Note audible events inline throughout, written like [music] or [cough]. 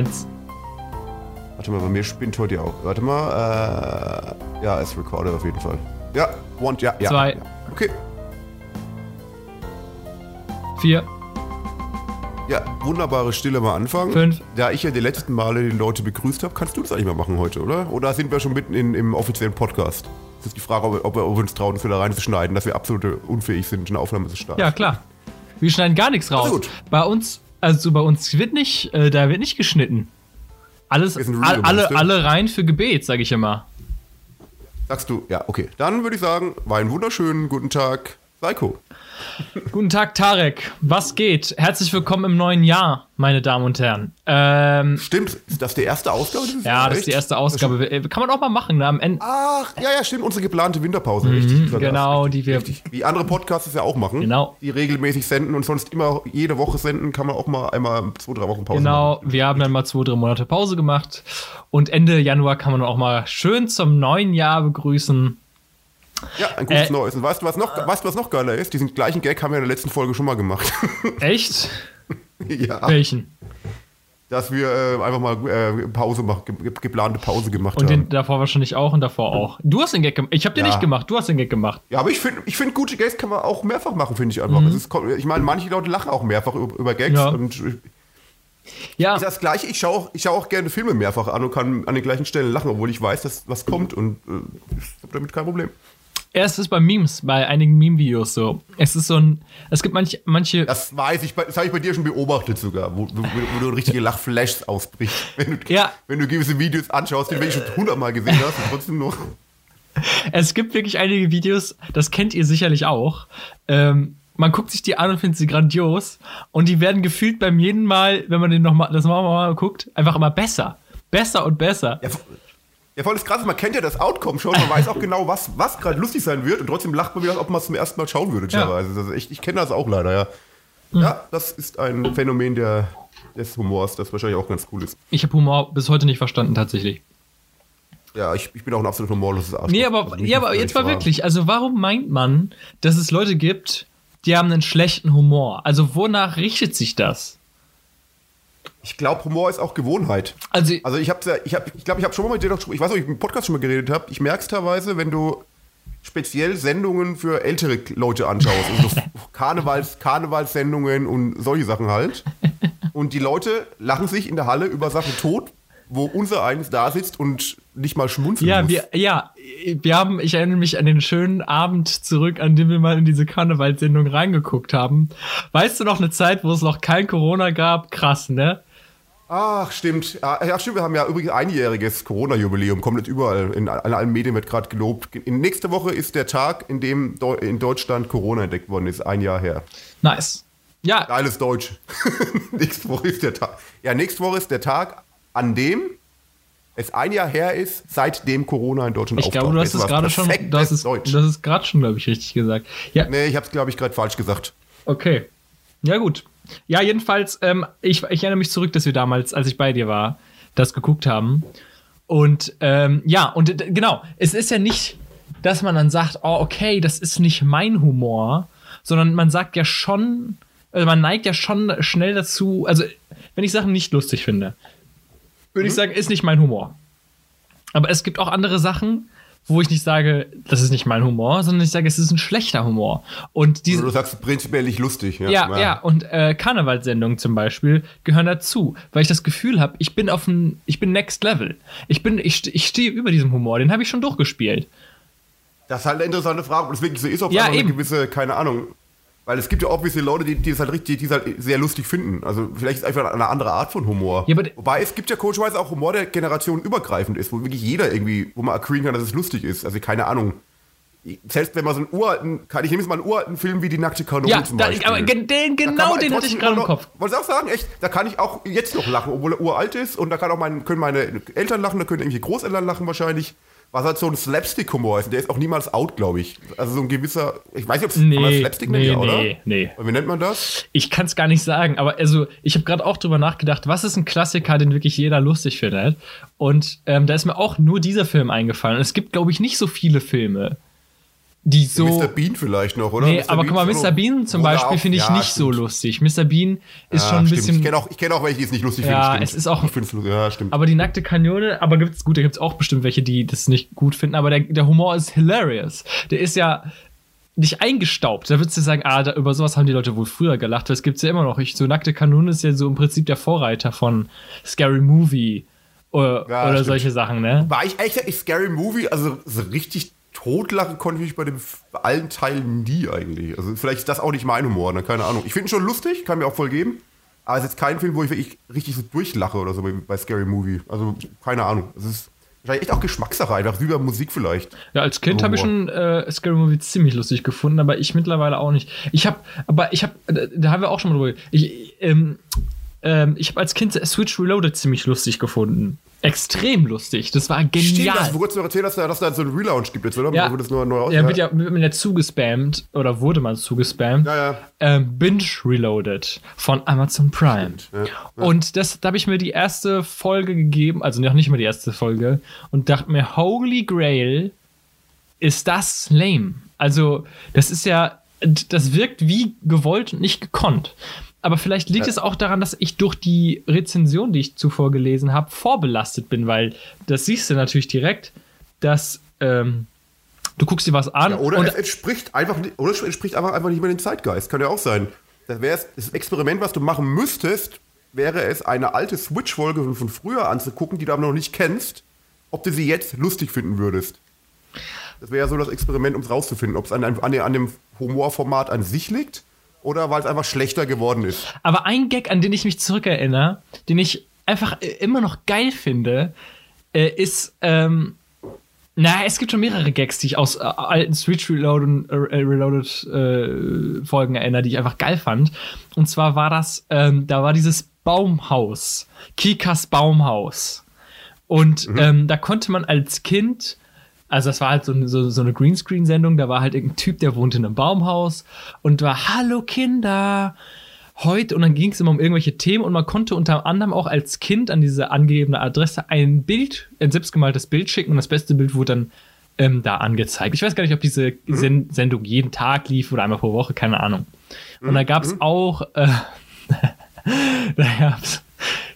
Eins. Warte mal, bei mir spinnt heute ja auch. Warte mal. Äh, ja, es recorded auf jeden Fall. Ja, one, ja, ja. Zwei. Ja. Okay. Vier. Ja, wunderbare Stille am Anfang. Fünf. Da ich ja die letzten Male die Leute begrüßt habe, kannst du das eigentlich mal machen heute, oder? Oder sind wir schon mitten in, im offiziellen Podcast? Das ist die Frage, ob, ob wir uns trauen, wieder reinzuschneiden, dass wir absolut unfähig sind, eine Aufnahme zu starten. Ja, klar. Wir schneiden gar nichts raus. Gut. Bei uns, also bei uns wird nicht, äh, da wird nicht geschnitten. Alles, all, alle, alle rein für Gebet, sage ich immer. Sagst du, ja, okay. Dann würde ich sagen, war ein wunderschönen guten Tag, Seiko. Guten Tag, Tarek. Was geht? Herzlich willkommen im neuen Jahr, meine Damen und Herren. Ähm, Stimmt, ist das die erste Ausgabe? dieses ja, das ist die erste Ausgabe. Äh, Kann man auch mal machen, ne? Am Ende. Ach, ja, ja, stimmt, unsere geplante Winterpause, richtig. genau, die wir- Richtig. Wie andere Podcasts es ja auch machen. Genau. Die regelmäßig senden und sonst immer jede Woche senden, kann man auch mal einmal zwei, drei Wochen Pause machen. Genau, wir haben dann mal zwei, drei Monate Pause gemacht. Und Ende Januar kann man auch mal schön zum neuen Jahr begrüßen. Ja, ein gutes Äh, Neues. Und weißt du, was noch, weißt du, was noch geiler ist? Diesen gleichen Gag haben wir in der letzten Folge schon mal gemacht. [laughs] Echt? ja. Welchen? Dass wir äh, einfach mal äh, Pause machen, ge geplante Pause gemacht Und haben. den davor wahrscheinlich auch und davor auch. Du hast den Gag gemacht. Ich habe den Ja. nicht gemacht, du hast den Gag gemacht. Ja, aber ich finde, ich find, gute Gags kann man auch mehrfach machen, finde ich einfach. Es ist, ich meine, manche Leute lachen auch mehrfach über, über Gags. Mhm. Ja. Und ich- Ja, ist das gleiche. Ich schaue auch, ich schau auch gerne Filme mehrfach an und kann an den gleichen Stellen lachen, obwohl ich weiß, dass was kommt. Und äh, ich habe damit kein Problem. Erst ist bei Memes, bei einigen Meme-Videos so. Es ist so ein. Es gibt manche. manche Das weiß ich, das habe ich bei dir schon beobachtet sogar, wo, wo, wo du richtige Lachflashs ausbrichst. [laughs] Wenn du, Ja. wenn du gewisse Videos anschaust, die du wirklich schon hundertmal gesehen hast und trotzdem noch. [laughs] Es gibt wirklich einige Videos, das kennt ihr sicherlich auch. Ähm, man guckt sich die an und findet sie grandios. Und die werden gefühlt beim jeden Mal, wenn man den noch mal, das mal, mal guckt, einfach immer besser. Besser und besser. Ja, ja, voll ist krass, man kennt ja das Outcome schon, man weiß auch [laughs] genau, was, was gerade lustig sein wird und trotzdem lacht man wieder, als ob man es zum ersten Mal schauen würde, teilweise. Also ich, ich kenne das auch leider, ja. Ja, das ist ein Phänomen der, des Humors, das wahrscheinlich auch ganz cool ist. Ich habe Humor bis heute nicht verstanden, tatsächlich. Ja, ich, ich bin auch ein absolut humorloses Arschloch. Nee, aber, Also ja, aber jetzt mal wirklich. Also, warum meint man, dass es Leute gibt, die haben einen schlechten Humor? Also, wonach richtet sich das? Ich glaube, Humor ist auch Gewohnheit. Also, Also ich habe, ich habe, ich glaube, ich habe schon mal mit dir doch, ich weiß nicht, ob ich im Podcast schon mal geredet habe. Ich merke es teilweise, wenn du speziell Sendungen für ältere Leute anschaust, also so [laughs] Karnevals, Karnevalssendungen und solche Sachen halt. Und die Leute lachen sich in der Halle über Sachen tot, wo unser eins da sitzt und nicht mal schmunzeln ja, muss. wir, ja, wir haben, ich erinnere mich an den schönen Abend zurück, an dem wir mal in diese Karnevalssendung reingeguckt haben. Weißt du noch eine Zeit, wo es noch kein Corona gab? Krass, ne? Ach, stimmt. Ja, stimmt. Wir haben ja übrigens einjähriges Corona-Jubiläum. Kommt nicht überall. In, allen Medien wird gerade gelobt. In, nächste Woche ist der Tag, in dem in Deutschland Corona entdeckt worden ist. Ein Jahr her. Nice. Ja, Geiles Deutsch. [laughs] nächste Woche ist der Tag. Ja, nächste Woche ist der Tag, an dem es ein Jahr her ist, seitdem Corona in Deutschland ich glaube, du hast es Jetzt gerade schon, das ist, Deutsch. das ist gerade schon, glaube ich, richtig gesagt. Ja, nee, ich habe es, glaube ich, gerade falsch gesagt. Okay. Ja, gut. Ja, jedenfalls, ähm, ich, ich erinnere mich zurück, dass wir damals, als ich bei dir war, das geguckt haben. Und ähm, ja, und genau, es ist ja nicht, dass man dann sagt, oh, okay, das ist nicht mein Humor, sondern man sagt ja schon, also man neigt ja schon schnell dazu, also wenn ich Sachen nicht lustig finde, würde ich sagen, ist nicht mein Humor. Aber es gibt auch andere Sachen, wo ich nicht sage, das ist nicht mein Humor, sondern ich sage, es ist ein schlechter Humor. Und diese, du sagst prinzipiell nicht lustig. Ja, ja, ja, und äh, Karnevalssendungen zum Beispiel gehören dazu, weil ich das Gefühl habe, ich bin auf ein, ich bin Next Level. Ich bin, ich, ich stehe über diesem Humor, den habe ich schon durchgespielt. Das ist halt eine interessante Frage, so ist, es Ja, einfach eben. eine gewisse, keine Ahnung. Weil es gibt ja obviously Leute, die, die es halt richtig, die es halt sehr lustig finden. Also vielleicht ist es einfach eine andere Art von Humor. Ja, aber Wobei es gibt ja coachweise auch Humor, der generationenübergreifend ist, wo wirklich jeder irgendwie, wo man agreeen kann, dass es lustig ist. Also keine Ahnung. Selbst wenn man so einen uralten, kann ich nehme jetzt mal einen uralten Film wie die nackte Kanone Ja, zum Beispiel. aber gen- den, genau man den hatte ich gerade im Kopf. Wollte ich auch sagen, echt, da kann ich auch jetzt noch lachen, obwohl er uralt ist und da kann auch mein, können meine Eltern lachen, da können irgendwelche Großeltern lachen wahrscheinlich. Was halt so ein Slapstick-Humor ist, der ist auch niemals out, glaube ich. Also so ein gewisser, ich weiß nicht, ob es Nee, Slapstick nennt, nee, oder? nee, nee. Wie nennt man das? Ich kann es gar nicht sagen, aber also ich habe gerade auch drüber nachgedacht, was ist ein Klassiker, den wirklich jeder lustig findet? Und ähm, da ist mir auch nur dieser Film eingefallen. Und es gibt, glaube ich, nicht so viele Filme, die so. Mr. Bean vielleicht noch, oder? Nee, aber guck mal, Mr. Bean zum Beispiel finde ich ja, nicht so stimmt. lustig. Mr. Bean ist Ja, schon ein stimmt. bisschen. Ich kenne auch, ich kenn auch welche, die es nicht lustig Ja, finden. es ist auch- Ich find's, ja, stimmt. Aber die nackte Kanone, aber gibt's gut, da gibt's auch bestimmt welche, die das nicht gut finden, aber der, der Humor ist hilarious. Der ist ja nicht eingestaubt. Da würdest du sagen, ah, da, über sowas haben die Leute wohl früher gelacht. Das gibt's ja immer noch. Ich, so nackte Kanone ist ja so im Prinzip der Vorreiter von Scary Movie oder, Ja, oder solche Sachen, ne? War ich echt ich Scary Movie, also so richtig totlachen konnte ich mich bei dem bei allen Teilen nie eigentlich. Also vielleicht ist das auch nicht mein Humor, ne? keine Ahnung. Ich finde ihn schon lustig, kann mir auch voll geben. Aber es ist jetzt kein Film, wo ich wirklich richtig so durchlache oder so bei, bei Scary Movie. Also keine Ahnung. Es ist wahrscheinlich echt auch Geschmackssache, einfach wie bei Musik vielleicht. Ja, als Kind habe ich schon äh, Scary Movie ziemlich lustig gefunden, aber ich mittlerweile auch nicht. Ich habe, aber ich habe, da, da haben wir auch schon mal drüber. Ich, ähm, ähm, ich habe als Kind Switch Reloaded ziemlich lustig gefunden. Extrem lustig. Das war Stimmt, genial. hast du vor kurzem noch erzählt, dass da, dass da so einen Relaunch gibt jetzt, oder? Ja. Wo das nur neu aus Ja, wird ja wird man ja zugespammt oder wurde man zugespammt. Ja, ja. Ähm, Binge Reloaded von Amazon Prime. ja, ja. Und das, da habe ich mir die erste Folge gegeben, also noch nicht mal die erste Folge, und dachte mir, Holy Grail, ist das lame. Also, das ist ja, das wirkt wie gewollt und nicht gekonnt. Aber vielleicht liegt es auch daran, dass ich durch die Rezension, die ich zuvor gelesen habe, vorbelastet bin, weil das siehst du natürlich direkt, dass ähm, du guckst dir was an Ja, oder und es entspricht einfach, nicht- oder es entspricht einfach, einfach nicht mehr dem Zeitgeist. Kann ja auch sein. Das wäre das Experiment, was du machen müsstest, wäre es, eine alte Switch-Folge von, früher anzugucken, die du aber noch nicht kennst, ob du sie jetzt lustig finden würdest. Das wäre ja so das Experiment, um es rauszufinden, ob es an, an, an dem Humorformat an sich liegt oder weil es einfach schlechter geworden ist. Aber ein Gag, an den ich mich zurückerinnere, den ich einfach äh, immer noch geil finde, äh, ist, ähm, na, es gibt schon mehrere Gags, die ich aus äh, alten Switch Reloaded, äh, Reloaded äh, Folgen erinnere, die ich einfach geil fand. Und zwar war das, ähm, da war dieses Baumhaus, Kikas Baumhaus. Und ähm, da konnte man als Kind, also das war halt so, eine- so, so eine Greenscreen-Sendung, da war halt irgendein Typ, der wohnte in einem Baumhaus und war, hallo Kinder, heute, und dann ging es immer um irgendwelche Themen und man konnte unter anderem auch als Kind an diese angegebene Adresse ein Bild, ein selbstgemaltes Bild schicken und das beste Bild wurde dann ähm, da angezeigt. Ich weiß gar nicht, ob diese Sen Sendung jeden Tag lief oder einmal pro Woche, keine Ahnung. Und da gab es auch, äh, [laughs] da gab's,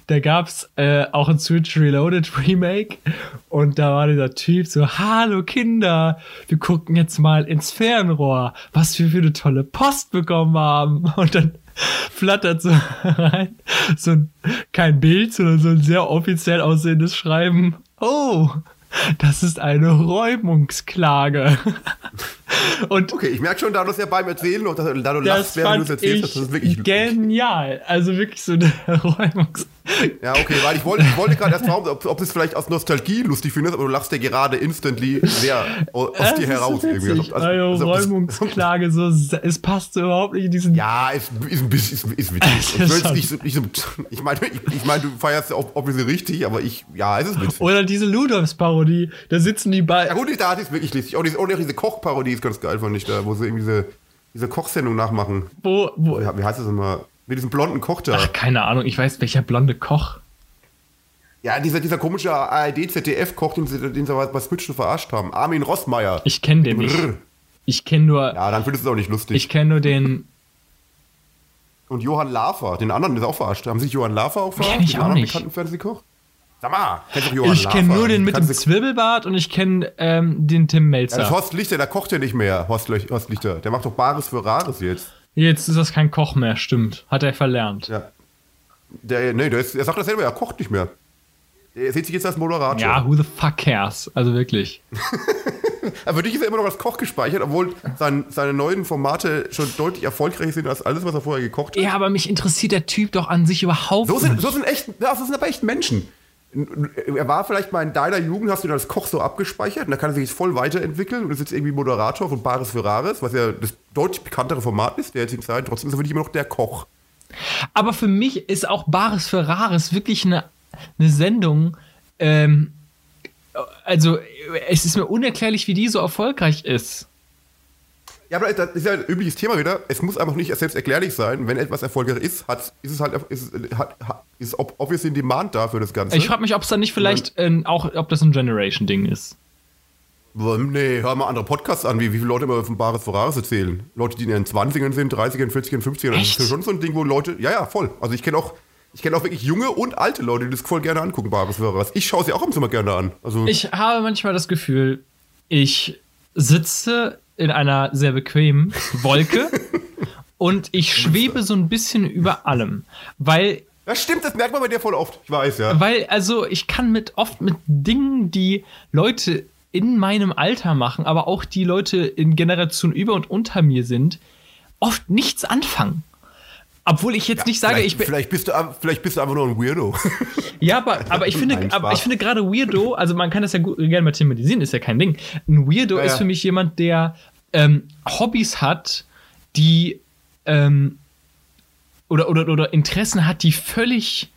da gab's äh, auch ein Switch Reloaded Remake und da war dieser Typ so, hallo Kinder, wir gucken jetzt mal ins Fernrohr, was wir für eine tolle Post bekommen haben. [laughs] Und dann flattert so [laughs] rein, so ein, kein Bild, sondern so ein sehr offiziell aussehendes Schreiben. Oh, das ist eine Räumungsklage. [laughs] Und Okay, ich merke schon, da du es ja beim Erzählen und da du lachst, während du es erzählst, das ist wirklich lustig. genial. Also wirklich so eine Räumungs... Ja, okay, weil ich wollte, ich wollte gerade erst fragen, ob, ob du es vielleicht aus Nostalgie lustig findest, aber du lachst ja gerade instantly sehr aus Das dir heraus. irgendwie. Also, Also, Räumungsklage, so, es passt so überhaupt nicht in diesen. Ja, ist, ist ein bisschen, ist, ist Es witzig. [laughs] ist nicht nicht ich meine, ich, ich mein, du feierst ja ob, obviously richtig, aber ich, ja, es ist witzig. Oder diese Ludolfs-Parodie, da sitzen die Ja bei. gut, da ist wirklich lustig. Auch diese, auch diese Kochparodie ist ganz geil, fand ich da, wo sie irgendwie diese, diese Kochsendung nachmachen. Wo, wo, Ja, Wie heißt das immer? Mit diesem blonden Koch da. ach, keine Ahnung, ich weiß, welcher blonde Koch. Ja, dieser, dieser komische ARD-ZDF-Koch, den sie, den sie bei Switch schon verarscht haben. Armin Rossmeier. Ich kenne den nicht. Brrr. Ich kenne nur, Ja, dann findest du es auch nicht lustig. ich kenne nur den. Und Johann Lafer, den anderen, der ist auch verarscht. Haben Sie sich Johann Lafer auch verarscht? Kenn ich den auch nicht. bekannten Fernsehkoch? Sag mal, kennst du Johann Ich kenne nur den mit dem Zwirbelbart und ich kenne ähm, den Tim Ja, das ist Melzer. Horst Lichter, der kocht ja nicht mehr, Horst, Horst Lichter. Der macht doch Bares für Rares jetzt. Jetzt ist das kein Koch mehr, stimmt. Hat er verlernt. Ja. Der, nee, der, ist, er sagt das selber, er kocht nicht mehr. Er sieht sich jetzt als Moderator. Ja, who the fuck cares? Also wirklich. [laughs] Aber für dich ist er immer noch als Koch gespeichert, obwohl sein, seine neuen Formate schon deutlich erfolgreicher sind als alles, was er vorher gekocht hat. Ja, aber mich interessiert der Typ doch an sich überhaupt So sind, nicht. so sind echt, ja, so sind aber echt Menschen. Er war vielleicht mal in deiner Jugend, hast du ihn als Koch so abgespeichert und da kann er sich jetzt voll weiterentwickeln und ist jetzt irgendwie Moderator von Bares für Rares, was ja das deutlich bekanntere Format ist, der jetzigen Zeit. Trotzdem ist er für dich immer noch der Koch. Aber für mich ist auch Bares für Rares wirklich eine, eine Sendung. Ähm, also, es ist mir unerklärlich, wie die so erfolgreich ist. Ja, aber das ist ja ein übliches Thema wieder. Es muss einfach nicht selbst erklärlich sein. Wenn etwas erfolgreich ist, hat, ist es halt ist, hat, ist ob- obviously ein Demand da für das Ganze. Ich frage mich, ob es dann nicht vielleicht ähm, auch, ob das ein Generation-Ding ist. Nee, hör mal andere Podcasts an, wie, wie viele Leute immer von Bares Ferraris erzählen. Leute, die in ihren 20ern sind, 30ern, 40ern, 50ern. Das Echt? ist ja schon so ein Ding, wo Leute. Ja, ja, voll. Also ich kenne auch. Ich kenne auch wirklich junge und alte Leute, die das voll gerne angucken, Bares Ferraris. Ich schaue sie auch im Sommer gerne an. Also, Ich habe manchmal das Gefühl, ich sitze in einer sehr bequemen Wolke [laughs] und ich schwebe so ein bisschen über allem. Weil, das stimmt, das merkt man bei dir voll oft. Ich weiß, ja. weil, also ich kann mit oft mit Dingen, die Leute in meinem Alter machen, aber auch die Leute in Generation über und unter mir sind, oft nichts anfangen. Obwohl ich jetzt nicht sage, vielleicht, ich bin. vielleicht, bist du, vielleicht bist du einfach nur ein Weirdo. [laughs] Ja, aber, aber ich finde, Nein, aber ich finde gerade Weirdo, also man kann das ja gut, gerne mal thematisieren, ist ja kein Ding. Ein Weirdo Ja, ist ja. für mich jemand, der ähm, Hobbys hat, die ähm, oder, oder, oder Interessen hat, die völlig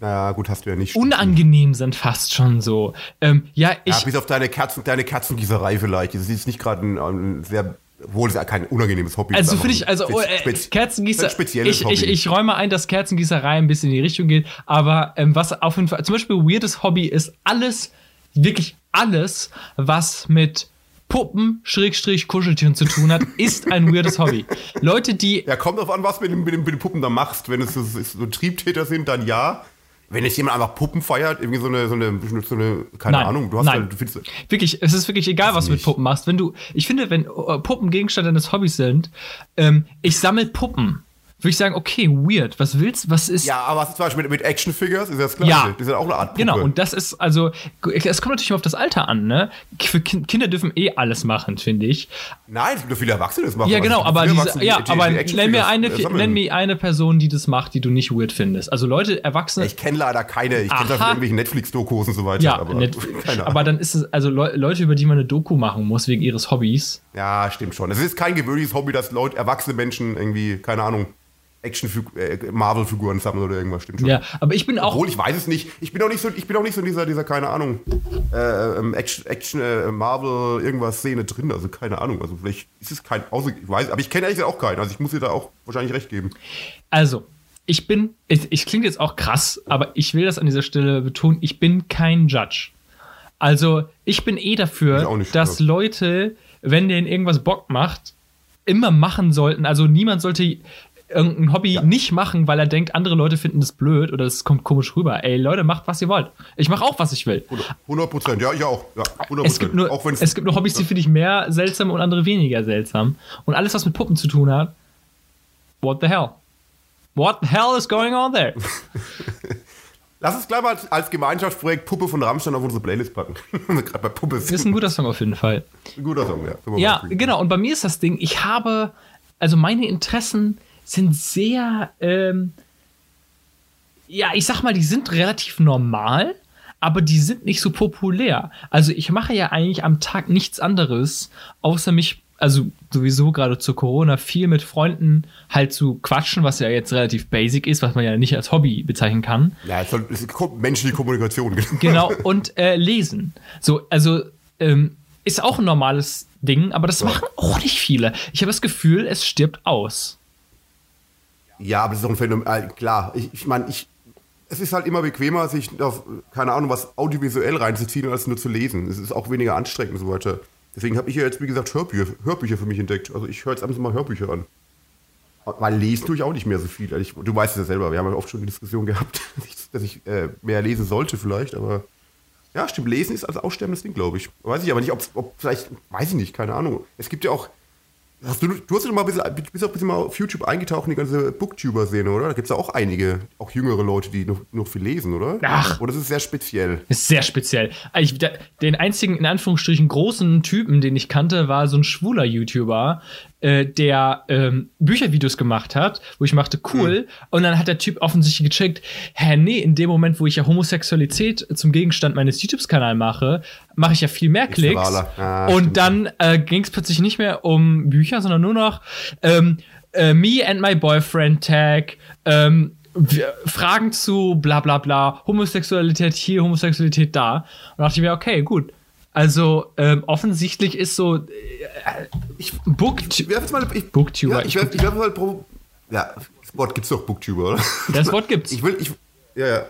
naja, gut, hast du ja nicht. unangenehm sind, fast schon so. Ähm, ja, ich. Ja, bis auf deine Kerzen, deine Kerzengießerei vielleicht. Das ist nicht gerade ein, ein sehr, wohl ist ja kein unangenehmes Hobby. also ist finde ich, also oh, äh, Kerzengießer, ich, ich, ich räume ein, dass Kerzengießerei ein bisschen in die Richtung geht, aber ähm, was auf jeden Fall, zum Beispiel weirdes Hobby ist alles, wirklich alles, was mit Puppen, Schrägstrich, Kuscheltieren zu tun hat, [laughs] ist ein weirdes Hobby. Leute, die Ja, kommt drauf an, was du mit, den- mit, den- mit den Puppen da machst. Wenn es so, so Triebtäter sind, dann ja. Wenn jetzt jemand einfach Puppen feiert, irgendwie so eine, so eine, so eine keine Nein, Ahnung, du hast nein. halt, du findest, Wirklich, es ist wirklich egal, was du mit. Puppen machst. Wenn du, ich finde, wenn äh, Puppen Gegenstand deines Hobbys sind, ähm, ich sammle Puppen, würde ich sagen, okay, weird, was willst, was ist. ja, aber was ist zum Beispiel mit, mit Actionfigures, ist das klar. Ja. Das ist ja auch eine Art Puppe. Genau, und das ist also, es kommt natürlich auf das Alter an, ne? Für Kin- Kinder dürfen eh alles machen, finde ich. Nein, es gibt ja viele Erwachsene, die das machen. Ja, Also genau, aber, diese, die- ja, die- aber die nenn, mir eine, äh, nenn mir eine Person, die das macht, die du nicht weird findest. Also Leute, Erwachsene. Ich kenne leider keine. Ich kenne das Aha. von irgendwelchen Netflix-Dokus und so weiter. ja, aber, [laughs] aber dann ist es, also Leu- Leute, über die man eine Doku machen muss, wegen ihres Hobbys. Ja, stimmt schon. Es ist kein gewöhnliches Hobby, dass Leute, erwachsene Menschen irgendwie, keine Ahnung, Action äh, sammeln oder irgendwas, stimmt schon. Ja, aber ich bin auch. Obwohl ich weiß es nicht. Ich bin auch nicht so, ich bin auch nicht so in dieser, dieser keine Ahnung, äh, ähm, Action, Action äh, Marvel, irgendwas Szene drin. Also keine Ahnung. Also vielleicht ist es kein, außer, ich weiß, aber ich kenne ehrlich gesagt auch keinen. Also ich muss dir da auch wahrscheinlich recht geben. Also, ich bin, ich, ich klingt jetzt auch krass, aber ich will das an dieser Stelle betonen, ich bin kein Judge. Also, ich bin eh dafür, nicht, dass ja. Leute, wenn denen irgendwas Bock macht, immer machen sollten. Also, niemand sollte irgendein Hobby nicht machen, weil er denkt, andere Leute finden das blöd oder es kommt komisch rüber. Ey, Leute, macht, was ihr wollt. Ich mache auch, was ich will. 100 Prozent, ja, ich auch. Ja, 100 Es gibt, nur, auch es gibt nur Hobbys, die finde ich mehr seltsam und andere weniger seltsam. Und alles, was mit Puppen zu tun hat, what the hell? What the hell is going on there? [laughs] Lass uns gleich mal als, Gemeinschaftsprojekt Puppe von Rammstein auf unsere Playlist packen. [laughs] Gerade bei Puppe Das ist ein guter Song auf jeden Fall. ein guter Song, ja. Ja, genau. Und bei mir ist das Ding, ich habe, also meine Interessen sind sehr, ähm, ja, ich sag mal, die sind relativ normal, aber die sind nicht so populär. Also ich mache ja eigentlich am Tag nichts anderes, außer mich, also sowieso gerade zu Corona, viel mit Freunden halt zu quatschen, was ja jetzt relativ basic ist, was man ja nicht als Hobby bezeichnen kann. Ja, es ist menschliche Kommunikation. Genau, und äh, lesen. So, also ähm, ist auch ein normales Ding, aber das machen auch nicht viele. Ich habe das Gefühl, es stirbt aus. Ja, aber das ist auch ein Phänomen. Äh, klar, ich, ich meine, ich, es ist halt immer bequemer, sich auf, keine Ahnung, was audiovisuell reinzuziehen, als nur zu lesen. Es ist auch weniger anstrengend und so weiter. Deswegen habe ich ja jetzt, wie gesagt, Hörbücher, Hörbücher für mich entdeckt. Also ich höre jetzt abends mal Hörbücher an. Weil lesen tue ich auch nicht mehr so viel. Also Ich, du weißt es ja selber, wir haben ja oft schon die Diskussion gehabt, [laughs] dass ich, äh, mehr lesen sollte vielleicht, aber ja, stimmt, lesen ist also aussterbendes Ding, glaube ich. Weiß ich aber nicht, ob vielleicht, weiß ich nicht, keine Ahnung. Es gibt ja auch, hast du, du hast ja mal ein bisschen, bist auch ein bisschen mal auf YouTube eingetaucht in die ganze Booktuber-Szene, oder? Da gibt es ja auch einige, auch jüngere Leute, die noch, noch viel lesen, oder? Ach. Oder das ist sehr speziell. Ist sehr speziell. Ich, der, den einzigen, in Anführungsstrichen, großen Typen, den ich kannte, war so ein schwuler YouTuber, äh, der ähm, Büchervideos gemacht hat, wo ich machte, cool. Und dann hat der Typ offensichtlich gecheckt, hä, nee, in dem Moment, wo ich ja Homosexualität zum Gegenstand meines YouTube-Kanals mache, mache ich ja viel mehr Klicks. Ah, und dann äh, ging es plötzlich nicht mehr um Bücher, sondern nur noch ähm, äh, Me and my Boyfriend Tag, ähm, Fragen zu bla bla bla, Homosexualität hier, Homosexualität da. Und da dachte ich mir, okay, gut. Also ähm, offensichtlich ist so Ich, Book ich werf jetzt mal, ich, Booktuber. Ja, ich werf, ich werf mal pro, ja, das Wort gibt's doch, Booktuber, oder? das Wort gibt's. Ich will, ich, ja, ja.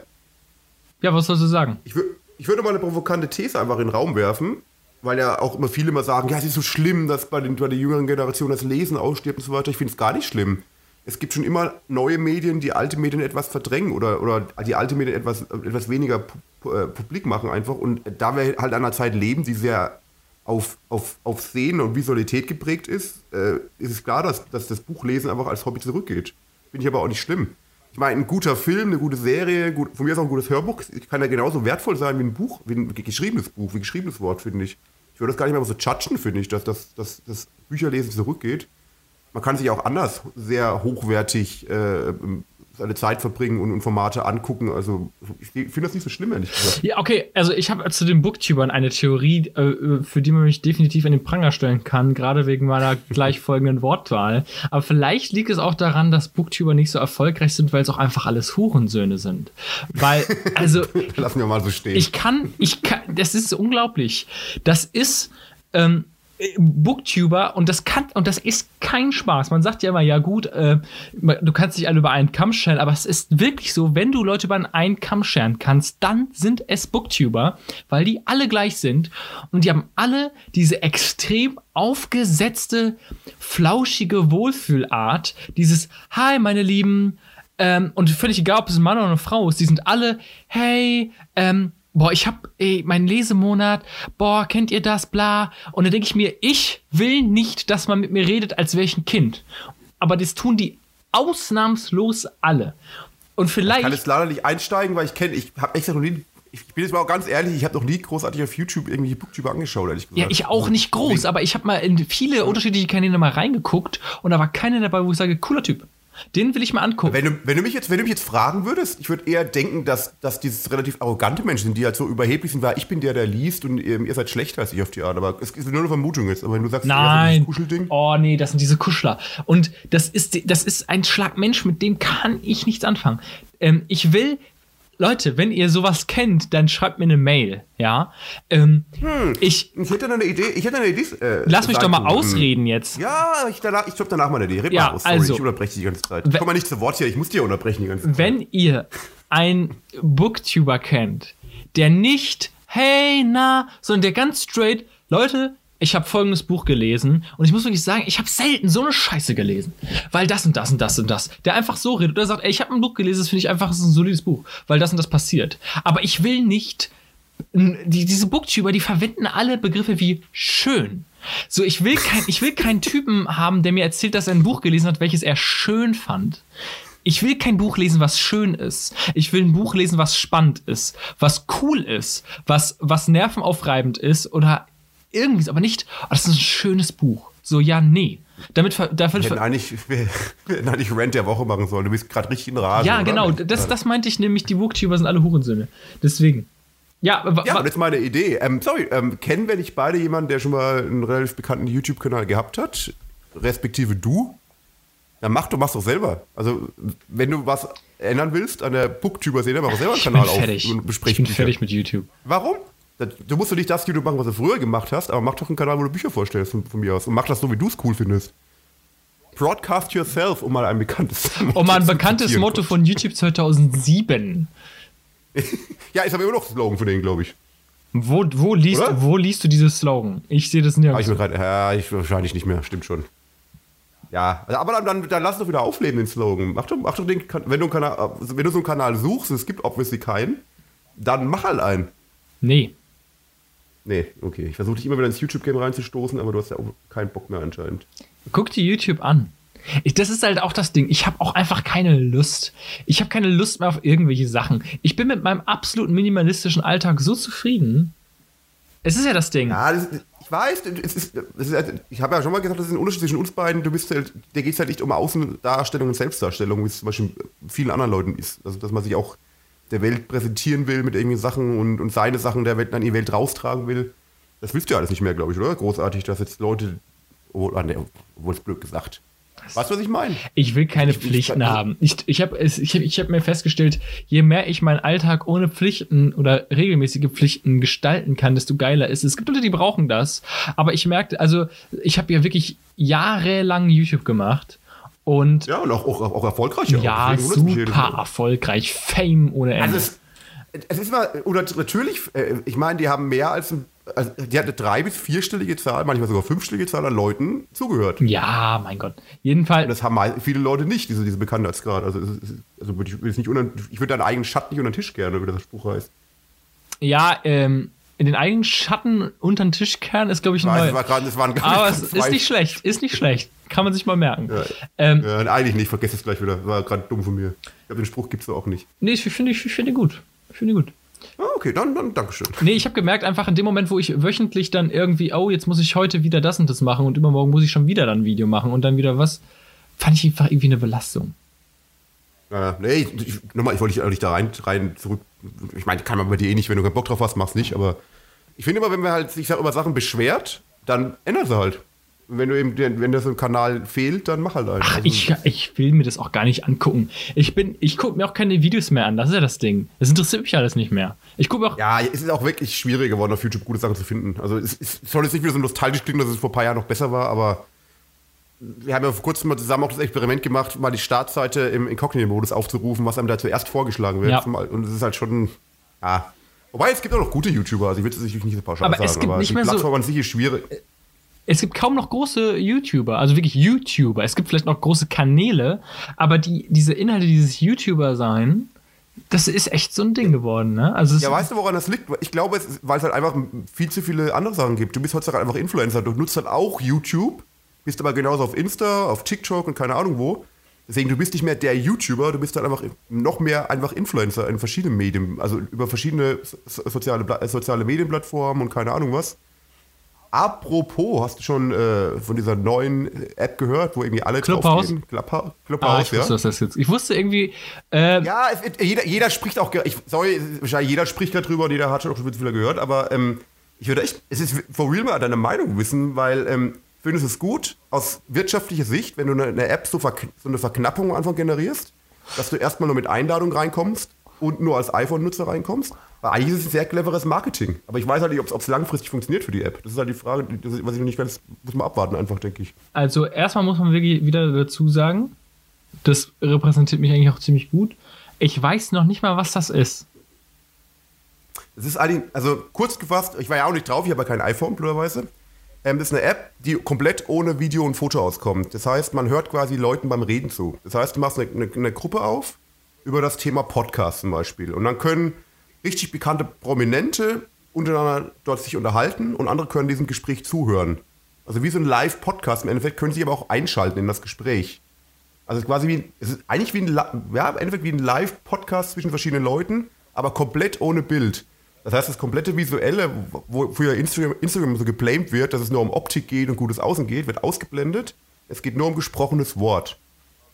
ja, was sollst du sagen? Ich, ich würde mal eine provokante These einfach in den Raum werfen. weil ja auch immer viele immer sagen, ja, es ist so schlimm, dass bei, den, bei der jüngeren Generation das Lesen ausstirbt und so weiter. Ich finde es gar nicht schlimm. Es gibt schon immer neue Medien, die alte Medien etwas verdrängen oder, oder die alte Medien etwas, etwas weniger pu äh, publik machen einfach. Und da wir halt an einer Zeit leben, die sehr auf, auf, auf Szenen und Visualität geprägt ist, äh, ist es klar, dass, dass das Buchlesen einfach als Hobby zurückgeht. Finde ich aber auch nicht schlimm. Ich meine, ein guter Film, eine gute Serie, gut, von mir ist auch ein gutes Hörbuch, kann ja genauso wertvoll sein wie ein Buch, wie ein geschriebenes Buch, wie ein geschriebenes Wort, finde ich. Ich würde das gar nicht mehr so judgen, finde ich, dass das, dass das Bücherlesen zurückgeht. Man kann sich auch anders sehr hochwertig äh, seine Zeit verbringen und, und Formate angucken. Also ich finde das nicht so schlimm, ehrlich gesagt. Ja, okay, also ich habe zu den Booktubern eine Theorie, äh, für die man mich definitiv in den Pranger stellen kann, gerade wegen meiner [laughs] gleichfolgenden Wortwahl. Aber vielleicht liegt es auch daran, dass Booktuber nicht so erfolgreich sind, weil es auch einfach alles Hurensöhne sind. Weil, [laughs] also. Lassen wir mal so stehen. Ich kann, ich kann, das ist unglaublich. Das ist. Ähm, Booktuber und das kann und das ist kein Spaß. Man sagt ja immer, ja gut, äh, du kannst dich alle über einen Kamm scheren, aber es ist wirklich so, wenn du Leute über einen Kamm scheren kannst, dann sind es Booktuber, weil die alle gleich sind und die haben alle diese extrem aufgesetzte, flauschige Wohlfühlart, dieses Hi, meine Lieben, ähm, und völlig egal, ob es ein Mann oder eine Frau ist, die sind alle, hey, ähm, boah, ich hab ey, meinen Lesemonat, boah, kennt ihr das, bla. Und dann denke ich mir, ich will nicht, dass man mit mir redet, als wäre ich ein Kind. Aber das tun die ausnahmslos alle. Und vielleicht. Ich kann jetzt leider nicht einsteigen, weil ich kenne, ich habe extra noch nie. Ich bin jetzt mal auch ganz ehrlich, ich habe noch nie großartig auf YouTube irgendwelche Booktuber angeschaut, ehrlich gesagt. Ja, ich auch nicht groß, aber ich habe mal in viele unterschiedliche Kanäle mal reingeguckt und da war keiner dabei, wo ich sage, cooler Typ. Den will ich mal angucken. Wenn du, wenn du, mich, jetzt, wenn du mich jetzt fragen würdest, ich würde eher denken, dass, dass dieses relativ arrogante Menschen sind, die halt so überheblich sind, weil ich bin der, der liest und ähm, ihr seid schlechter als ich auf die Art. Aber es ist nur eine Vermutung jetzt. Aber wenn du sagst, Nein. So Kuschelding. Oh nee, das sind diese Kuschler. Und das ist, das ist ein Schlag Mensch, mit dem kann ich nichts anfangen. Ähm, ich will Leute, wenn ihr sowas kennt, dann schreibt mir eine Mail, ja. Ähm, hm, ich, ich hätte eine Idee. Ich hätte eine Idee. Äh, Lass mich doch mal ausreden jetzt. Ja, ich, danach, ich danach mal eine Idee. Red ja, mal aus. Sorry, also, ich unterbreche dich die ganze Zeit. Ich komme mal nicht zu Wort hier. Ich muss dir unterbrechen die ganze Zeit. Wenn ihr einen Booktuber kennt, der nicht hey na, sondern der ganz straight, Leute, ich habe folgendes Buch gelesen und ich muss wirklich sagen, ich habe selten so eine Scheiße gelesen, weil das und das und das und das. Der einfach so redet oder sagt, ey, ich habe ein Buch gelesen, das finde ich einfach, ist ein solides Buch, weil das und das passiert. Aber ich will nicht die, diese Booktuber, die verwenden alle Begriffe wie schön. So, ich will kein, ich will keinen Typen [laughs] haben, der mir erzählt, dass er ein Buch gelesen hat, welches er schön fand. Ich will kein Buch lesen, was schön ist. Ich will ein Buch lesen, was spannend ist, was cool ist, was, was nervenaufreibend ist oder irgendwie, aber nicht, oh, das ist ein schönes Buch. So, ja, nee. Damit, damit wir hätten eigentlich, wir, [laughs] wir hätten eigentlich Rant der Woche machen sollen. Du bist gerade richtig in Rage. Ja, genau. Das, das meinte ich nämlich, die Booktuber sind alle Hurensöhne. Deswegen. Ja, ja und jetzt meine Idee. Ähm, sorry, ähm, kennen wir nicht beide jemanden, der schon mal einen relativ bekannten YouTube-Kanal gehabt hat? Respektive du? Dann mach, du machst doch selber. Also, wenn du was ändern willst an der Booktuber-Szene, mach doch selber einen Kanal auf und besprich Ich bin fertig mit YouTube. Warum? Du musst doch nicht das YouTube machen, was du früher gemacht hast, aber mach doch einen Kanal, wo du Bücher vorstellst von, von mir aus. Und mach das so, wie du es cool findest. Broadcast yourself, um mal ein bekanntes [laughs] Um mal ein bekanntes Motto von YouTube 2007. [laughs] ja, ist aber immer noch Slogan von denen, glaube ich. Wo, wo, liest, wo liest du dieses Slogan? Ich sehe das nicht. Ah, ich grad, ja, ich wahrscheinlich nicht mehr, stimmt schon. Ja, aber dann, dann, dann lass doch wieder aufleben, den Slogan. Mach doch, mach doch den, wenn du, Kanal, wenn du so einen Kanal suchst, es gibt obviously keinen, dann mach halt einen. Nee. Nee, okay. Ich versuche dich immer wieder ins YouTube-Game reinzustoßen, aber du hast ja auch keinen Bock mehr anscheinend. Guck dir YouTube an. Ich, das ist halt auch das Ding. Ich habe auch einfach keine Lust. Ich habe keine Lust mehr auf irgendwelche Sachen. Ich bin mit meinem absolut minimalistischen Alltag so zufrieden. Es ist ja das Ding. Ja, das, ich weiß. Es ist, es ist, ich habe ja schon mal gesagt, das ist ein Unterschied zwischen uns beiden. Du bist halt, der geht halt nicht um Außendarstellung und Selbstdarstellung, wie es zum Beispiel vielen anderen Leuten ist. Also, dass man sich auch der Welt präsentieren will mit irgendwie Sachen und, und seine Sachen der Welt an die Welt raustragen will. Das willst du ja alles nicht mehr, glaube ich, oder? Großartig, dass jetzt Leute, oh, ah, ne, obwohl es blöd gesagt. Weißt du, was ich meine? Ich will keine ich, Pflichten ich, haben. Ich, ich habe ich hab, ich hab mir festgestellt, je mehr ich meinen Alltag ohne Pflichten oder regelmäßige Pflichten gestalten kann, desto geiler ist es. Es gibt Leute, die brauchen das. Aber ich merkte, also ich habe ja wirklich jahrelang YouTube gemacht und ja, und auch, auch, auch erfolgreich. Ja, super erfolgreich. Fame ohne Ende. Also es, es ist mal, oder natürlich, äh, ich meine, die haben mehr als ein, also die hat eine drei- bis vierstellige Zahl, manchmal sogar fünfstellige Zahl an Leuten zugehört. Ja, mein Gott. Jedenfalls. Und das haben viele Leute nicht, diese, diese Bekanntheitsgrad. Also, es ist- also würde ich, nicht unter, ich würde deinen eigenen Schatten nicht unter den Tisch gerne, wie der Spruch heißt. Ja, ähm, in den eigenen Schatten unter den Tisch kehren ist, glaube ich, ein Weiß, neuer. es war grad, es waren Aber [laughs] es ist nicht schlecht. Ist nicht schlecht. Kann man sich mal merken. Ja. Ähm, Ja, eigentlich nicht, vergesse es gleich wieder. War gerade dumm von mir. Ich glaube, den Spruch gibt es auch nicht. Nee, ich finde ich, ich finde gut. Ich finde gut. Ah, okay, dann, dann Dankeschön. Nee, ich habe gemerkt, einfach in dem Moment, wo ich wöchentlich dann irgendwie, oh, jetzt muss ich heute wieder das und das machen und übermorgen muss ich schon wieder dann ein Video machen und dann wieder was, fand ich einfach irgendwie eine Belastung. Ja, nee, ich, nochmal, ich wollte dich auch nicht da rein, rein zurück. Ich meine, kann man bei dir eh nicht, wenn du keinen Bock drauf hast, mach's nicht, aber ich finde immer, wenn man halt sich über Sachen beschwert, dann ändert sie halt. Wenn du eben, wenn das im Kanal fehlt, dann mach halt einen. Ach, ich, ich will mir das auch gar nicht angucken. Ich bin, ich gucke mir auch keine Videos mehr an, das ist ja das Ding. Das interessiert mich alles nicht mehr. Ich gucke auch, Ja, es ist auch wirklich schwierig geworden, auf YouTube gute Sachen zu finden. Also es, es soll jetzt nicht wieder so nostalgisch klingen, dass es vor ein paar Jahren noch besser war, aber wir haben ja vor kurzem mal zusammen auch das Experiment gemacht, mal die Startseite im Inkognito-Modus aufzurufen, was einem da zuerst vorgeschlagen wird. Ja. Und es ist halt schon, ja. Wobei, es gibt auch noch gute YouTuber, also ich will es natürlich nicht so pauschal Aber sagen, es gibt aber nicht die mehr so- Plattform an sich ist schwierig. Es gibt kaum noch große YouTuber, also wirklich YouTuber. Es gibt vielleicht noch große Kanäle, aber die, diese Inhalte, dieses YouTuber sein, das ist echt so ein Ding geworden, ne? Also Ja, weißt du, woran das liegt? Ich glaube, ist, weil es halt einfach viel zu viele andere Sachen gibt. Du bist heutzutage einfach Influencer. Du nutzt halt auch YouTube, bist aber genauso auf Insta, auf TikTok und keine Ahnung wo. Deswegen, du bist nicht mehr der YouTuber, du bist halt einfach noch mehr einfach Influencer in verschiedenen Medien, also über verschiedene so- soziale, soziale Medienplattformen und keine Ahnung was. Apropos, hast du schon äh, von dieser neuen App gehört, wo irgendwie alle Clubhouse? draufgehen? Clubhouse, ah, Clubhouse ich ja. wusste, das jetzt. Ich wusste irgendwie, äh, Ja, es, jeder, jeder spricht auch, ich, sorry, jeder spricht darüber und jeder hat schon auch schon wieder gehört, aber ähm, ich würde echt, es ist for real mal deine Meinung wissen, weil ähm, findest du es gut aus wirtschaftlicher Sicht, wenn du eine, eine App so, so eine Verknappung am Anfang generierst, dass du erstmal nur mit Einladung reinkommst und nur als iPhone-Nutzer reinkommst? Weil eigentlich ist es sehr cleveres Marketing. Aber ich weiß halt nicht, ob es langfristig funktioniert für die App. Das ist halt die Frage, das, was ich noch nicht weiß, muss man abwarten einfach, denke ich. also erstmal muss man wirklich wieder dazu sagen, das repräsentiert mich eigentlich auch ziemlich gut. Ich weiß noch nicht mal, was das ist. Das ist eigentlich, also kurz gefasst, ich war ja auch nicht drauf, ich habe ja kein iPhone, blöderweise. Ähm, das ist eine App, die komplett ohne Video und Foto auskommt. Das heißt, man hört quasi Leuten beim Reden zu. Das heißt, du machst eine, eine, eine Gruppe auf über das Thema Podcast zum Beispiel. Und dann können richtig bekannte Prominente untereinander dort sich unterhalten und andere können diesem Gespräch zuhören. Also wie so ein Live-Podcast. Im Endeffekt können sie aber auch einschalten in das Gespräch. Also quasi wie, es ist eigentlich wie ein, ja, im Endeffekt wie ein Live-Podcast zwischen verschiedenen Leuten, aber komplett ohne Bild. Das heißt, das komplette Visuelle, wo früher Instagram, Instagram so geblamed wird, dass es nur um Optik geht und gutes Außen geht, wird ausgeblendet. Es geht nur um gesprochenes Wort.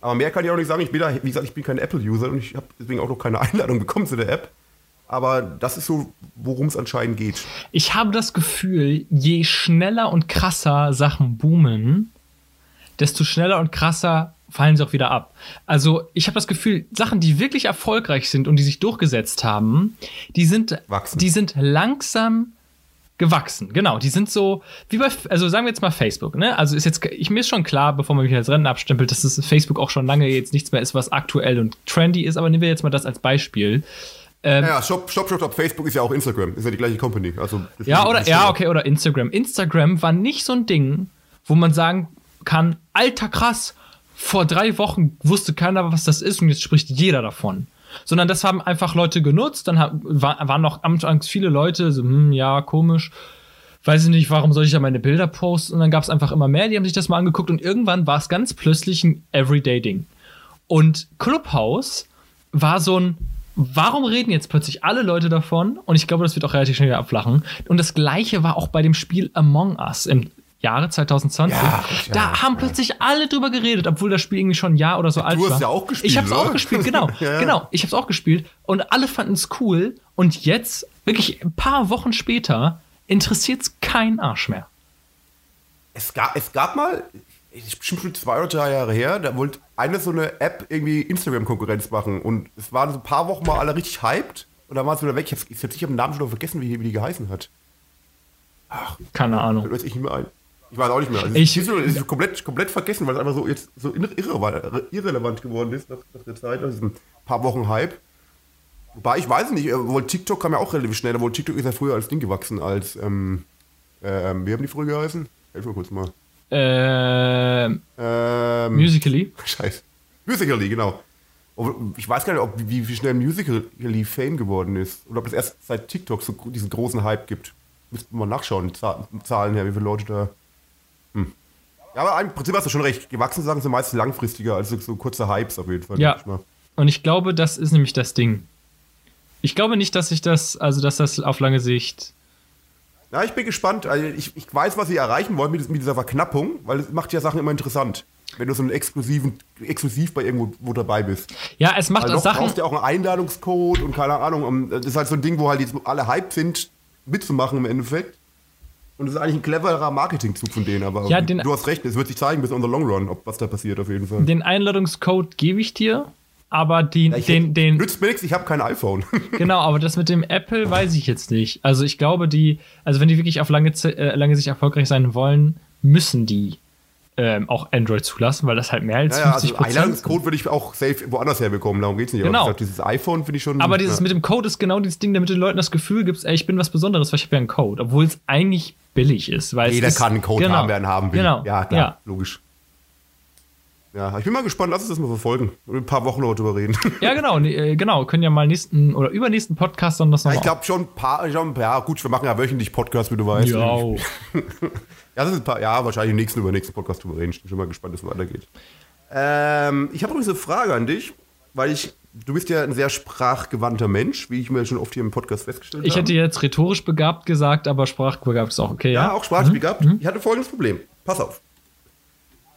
Aber mehr kann ich auch nicht sagen. Ich bin da, wie gesagt, ich bin kein Apple-User und ich habe deswegen auch noch keine [laughs] Einladung bekommen zu der App. Aber das ist so, worum es anscheinend geht. Ich habe das Gefühl, je schneller und krasser Sachen boomen, desto schneller und krasser fallen sie auch wieder ab. Also ich habe das Gefühl, Sachen, die wirklich erfolgreich sind und die sich durchgesetzt haben, die sind, Wachsen. die sind langsam gewachsen. Genau, die sind so wie bei, also sagen wir jetzt mal Facebook. Ne? Also ist jetzt, ich mir ist schon klar, bevor man mich als Rennen abstempelt, dass das Facebook auch schon lange jetzt nichts mehr ist, was aktuell und trendy ist. Aber nehmen wir jetzt mal das als Beispiel. Ja, ja, stopp, stopp, stopp, stopp. Facebook ist ja auch Instagram. Ist ja die gleiche Company. Also, Ja, oder, ja, okay, oder Instagram. Instagram war nicht so ein Ding, wo man sagen kann, alter krass, vor drei Wochen wusste keiner, was das ist und jetzt spricht jeder davon. Sondern das haben einfach Leute genutzt, dann war, waren noch anfangs viele Leute, so, hm, ja, komisch, weiß ich nicht, warum soll ich da meine Bilder posten? Und dann gab es einfach immer mehr, die haben sich das mal angeguckt und irgendwann war es ganz plötzlich ein Everyday-Ding. Und Clubhouse war so ein, warum reden jetzt plötzlich alle Leute davon? Und ich glaube, das wird auch relativ schnell wieder abflachen. Und das gleiche war auch bei dem Spiel Among Us im Jahre 2020. Ja, ja, da haben plötzlich alle drüber geredet, obwohl das Spiel irgendwie schon ein Jahr oder so alt war. hast ja auch gespielt, Ich habe es auch gespielt, genau. Ja, [laughs] ja. Genau, ich habe es auch gespielt und alle fanden es cool. Und jetzt, wirklich ein paar Wochen später, interessiert es keinen Arsch mehr. Es gab, es gab mal, bestimmt schon zwei oder drei Jahre her, da wollte eine so eine App irgendwie Instagram-Konkurrenz machen. Und es waren so ein paar Wochen mal alle richtig hyped. Und dann war es wieder weg. Ich habe jetzt sicher den Namen schon vergessen, wie, die- wie die geheißen hat. Keine Ahnung. Ich nicht mehr ein. Ich weiß auch nicht mehr. Also Ich- ist, ist komplett, komplett vergessen, weil es einfach so jetzt so irre- irrelevant, geworden ist nach, nach der Zeit, nach diesem paar Wochen Hype. Wobei, ich weiß nicht, äh, wohl TikTok kam ja auch relativ schnell, obwohl TikTok ist ja früher als Ding gewachsen, als, ähm, ähm, wie haben die früher geheißen? Helf mir kurz mal. Ähm, Ähm, Musically. [laughs] Scheiße. Musically, genau. Ich weiß gar nicht, ob, wie, wie schnell Musically Fame geworden ist. Oder ob es erst seit TikTok so diesen großen Hype gibt. Müssten wir mal nachschauen, Za- Zahlen her, wie viele Leute da. Hm. Ja, aber im Prinzip hast du schon recht. Gewachsene Sachen sind meist langfristiger als so, so kurze Hypes auf jeden Fall. Ja. ich. Und ich glaube, das ist nämlich das Ding. Ich glaube nicht, dass sich das, also dass das auf lange Sicht. Ja, ich bin gespannt. Also ich, ich weiß, was sie erreichen wollen mit, mit dieser Verknappung, weil es macht ja Sachen immer interessant. Wenn du so einen exklusiven, exklusiv bei irgendwo wo dabei bist. Ja, es macht doch Sachen. brauchst du ja auch einen Einladungscode und keine Ahnung. Das ist halt so ein Ding, wo halt jetzt alle hyped sind, mitzumachen im Endeffekt. Und das ist eigentlich ein cleverer Marketingzug von denen, aber Ja, du hast recht, es wird sich zeigen bis on the long run, ob was da passiert auf jeden Fall. Den Einladungscode gebe ich dir, aber den, Ich den, hätte- den, Nützt mir nichts, ich habe kein iPhone. [laughs] genau, aber das mit dem Apple weiß ich jetzt nicht. Also ich glaube, die, also wenn die wirklich auf lange, äh, lange Sicht erfolgreich sein wollen, müssen die ähm, auch Android zulassen, weil das halt mehr als Naja, 50 also Prozent. Einladungscode würde ich auch safe woanders herbekommen, darum geht's nicht. Aber Genau. wie gesagt, dieses iPhone finde ich schon. Aber dieses ja. mit dem Code ist genau dieses Ding, damit den Leuten das Gefühl gibst, ey, ich bin was Besonderes, weil ich habe ja einen Code, obwohl es eigentlich billig ist. Weil Jeder kann einen Code genau, haben, wer einen haben will. Genau. Ja, klar, Ja. logisch. Ja, ich bin mal gespannt, lass uns das mal verfolgen. In ein paar Wochen noch drüber reden. [laughs] Ja, genau, äh, genau. Können ja mal nächsten oder übernächsten Podcast dann das Ja, nochmal. ich glaube schon ein paar, schon, ja gut, wir machen ja wöchentlich Podcast, wie du weißt. Ja. [laughs] Ja, das ist ein paar, ja, wahrscheinlich im nächsten über den nächsten Podcast drüber reden. Ich bin schon mal gespannt, wie es weitergeht. Ähm, ich habe übrigens eine Frage an dich, weil ich, du bist ja ein sehr sprachgewandter Mensch, wie ich mir schon oft hier im Podcast festgestellt Ich habe. hätte jetzt rhetorisch begabt gesagt, aber sprachbegabt ist auch okay. ja, Ja, auch sprachlich gehabt. Ich hatte folgendes Problem. Pass auf.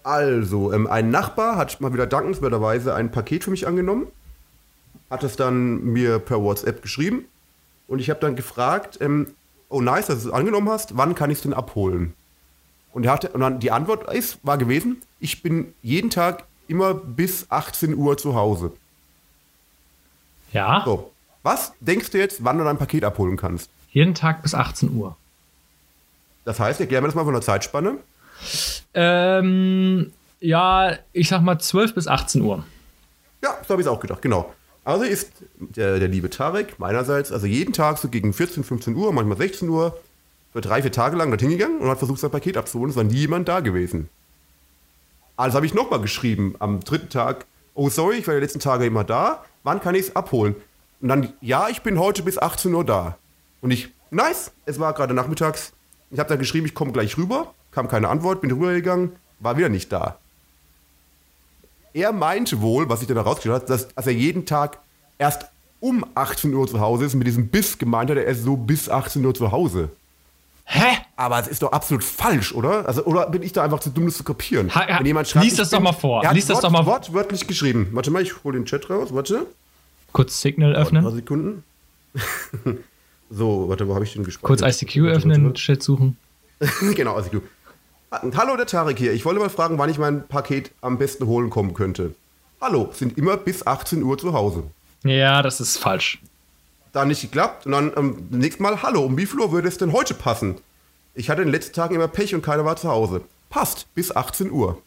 Also, ähm, ein Nachbar hat mal wieder dankenswerterweise ein Paket für mich angenommen, hat es dann mir per WhatsApp geschrieben und ich habe dann gefragt, ähm, oh nice, dass du es angenommen hast, wann kann ich es denn abholen? Und er hatte, und dann die Antwort ist, war gewesen, ich bin jeden Tag immer bis 18 Uhr zu Hause. ja. So, was denkst du jetzt, wann du dein Paket abholen kannst? jeden Tag bis 18 Uhr. Das heißt, erklär mir das mal von der Zeitspanne. Ähm, ja, ich sag mal 12 bis 18 Uhr. Ja, so habe ich es auch gedacht, genau. Also ist der, der liebe Tarek meinerseits, also jeden Tag so gegen 14, 15 Uhr, manchmal 16 Uhr, für drei, vier Tage lang dorthin gegangen und hat versucht, sein Paket abzuholen. Es war nie jemand da gewesen. Also habe ich nochmal geschrieben am dritten Tag, oh sorry, ich war die letzten Tage immer da, wann kann ich es abholen? Und dann, ja, ich bin heute bis 18 Uhr da. Und ich, nice, es war gerade nachmittags. Ich habe dann geschrieben, ich komme gleich rüber, kam keine Antwort, bin rübergegangen, war wieder nicht da. Er meinte wohl, was ich dann herausgestellt habe, dass, dass er jeden Tag erst um 18 Uhr zu Hause ist. Mit diesem bis gemeint hat er erst so bis 18 Uhr zu Hause. Hä? Aber es ist doch absolut falsch, oder? Also, oder bin ich da einfach zu dumm, das zu kapieren? Ha- ha- lies ich das doch mal vor. Er hat Lies das Wort, doch mal vor. wortwörtlich geschrieben. Warte mal, ich hole den Chat raus. Warte. Kurz Signal Ein paar öffnen. Sekunden. [laughs] so, warte, wo habe ich den gespeichert? Kurz ICQ Warte, öffnen, warte, Chat suchen. warte. [laughs] genau, ICQ. Hallo, der Tarek hier. Ich wollte mal fragen, wann ich mein Paket am besten holen kommen könnte. Hallo, sind immer bis 18 Uhr zu Hause. Ja, das ist falsch. da nicht geklappt. Und dann ähm, nächstes Mal, hallo, um wie viel Uhr würde es denn heute passen? Ich hatte in den letzten Tagen immer Pech und keiner war zu Hause. Passt, bis 18 Uhr.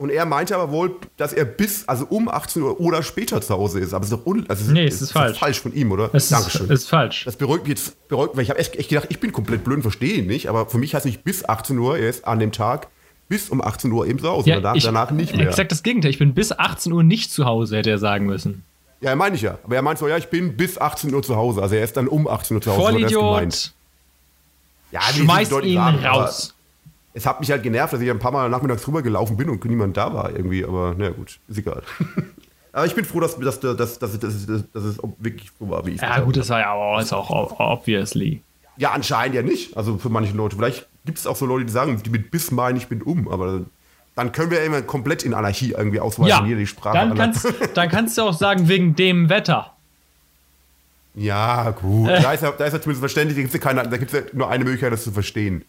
Und er meinte aber wohl, dass er bis, also um 18 Uhr oder später zu Hause ist. Aber es ist doch un also Nee, es ist doch falsch. falsch von ihm, oder? Das ist, Dankeschön. ist falsch. das beruhigt mich jetzt, beruhigt, weil ich habe echt, echt gedacht, ich bin komplett blöd und verstehe ihn nicht, aber für mich heißt nicht bis 18 Uhr, er ist an dem Tag bis um 18 Uhr eben zu Hause. danach, ich- danach nicht mehr. Exakt das Gegenteil. Ich bin bis 18 Uhr nicht zu Hause, hätte er sagen müssen. Ja, meine ich ja. Aber er meint so, ja, ich bin bis 18 Uhr zu Hause. Also er ist dann um 18 Uhr zu Hause. es. Vollidiot. Ja, Schmeiß ihn raus es hat mich halt genervt, dass ich ein paar Mal nachmittags drüber gelaufen bin und niemand da war irgendwie, aber naja gut, ist egal. [laughs] aber ich bin froh, dass, dass, dass, dass, dass, dass es wirklich so war, wie ich Ja, gut, das war ja aber jetzt auch obviously. Ja, anscheinend ja nicht. Also für manche Leute. Vielleicht gibt es auch so Leute, die sagen, die mit bis meinen, ich bin um, aber dann können wir ja immer komplett in Anarchie irgendwie ausweichen, ja, jede Sprache. Dann kannst, dann kannst du auch sagen, wegen dem Wetter. Ja, gut. Äh. Da, ist ja, da ist ja zumindest verständlich, da gibt es ja, ja nur eine Möglichkeit, das zu verstehen.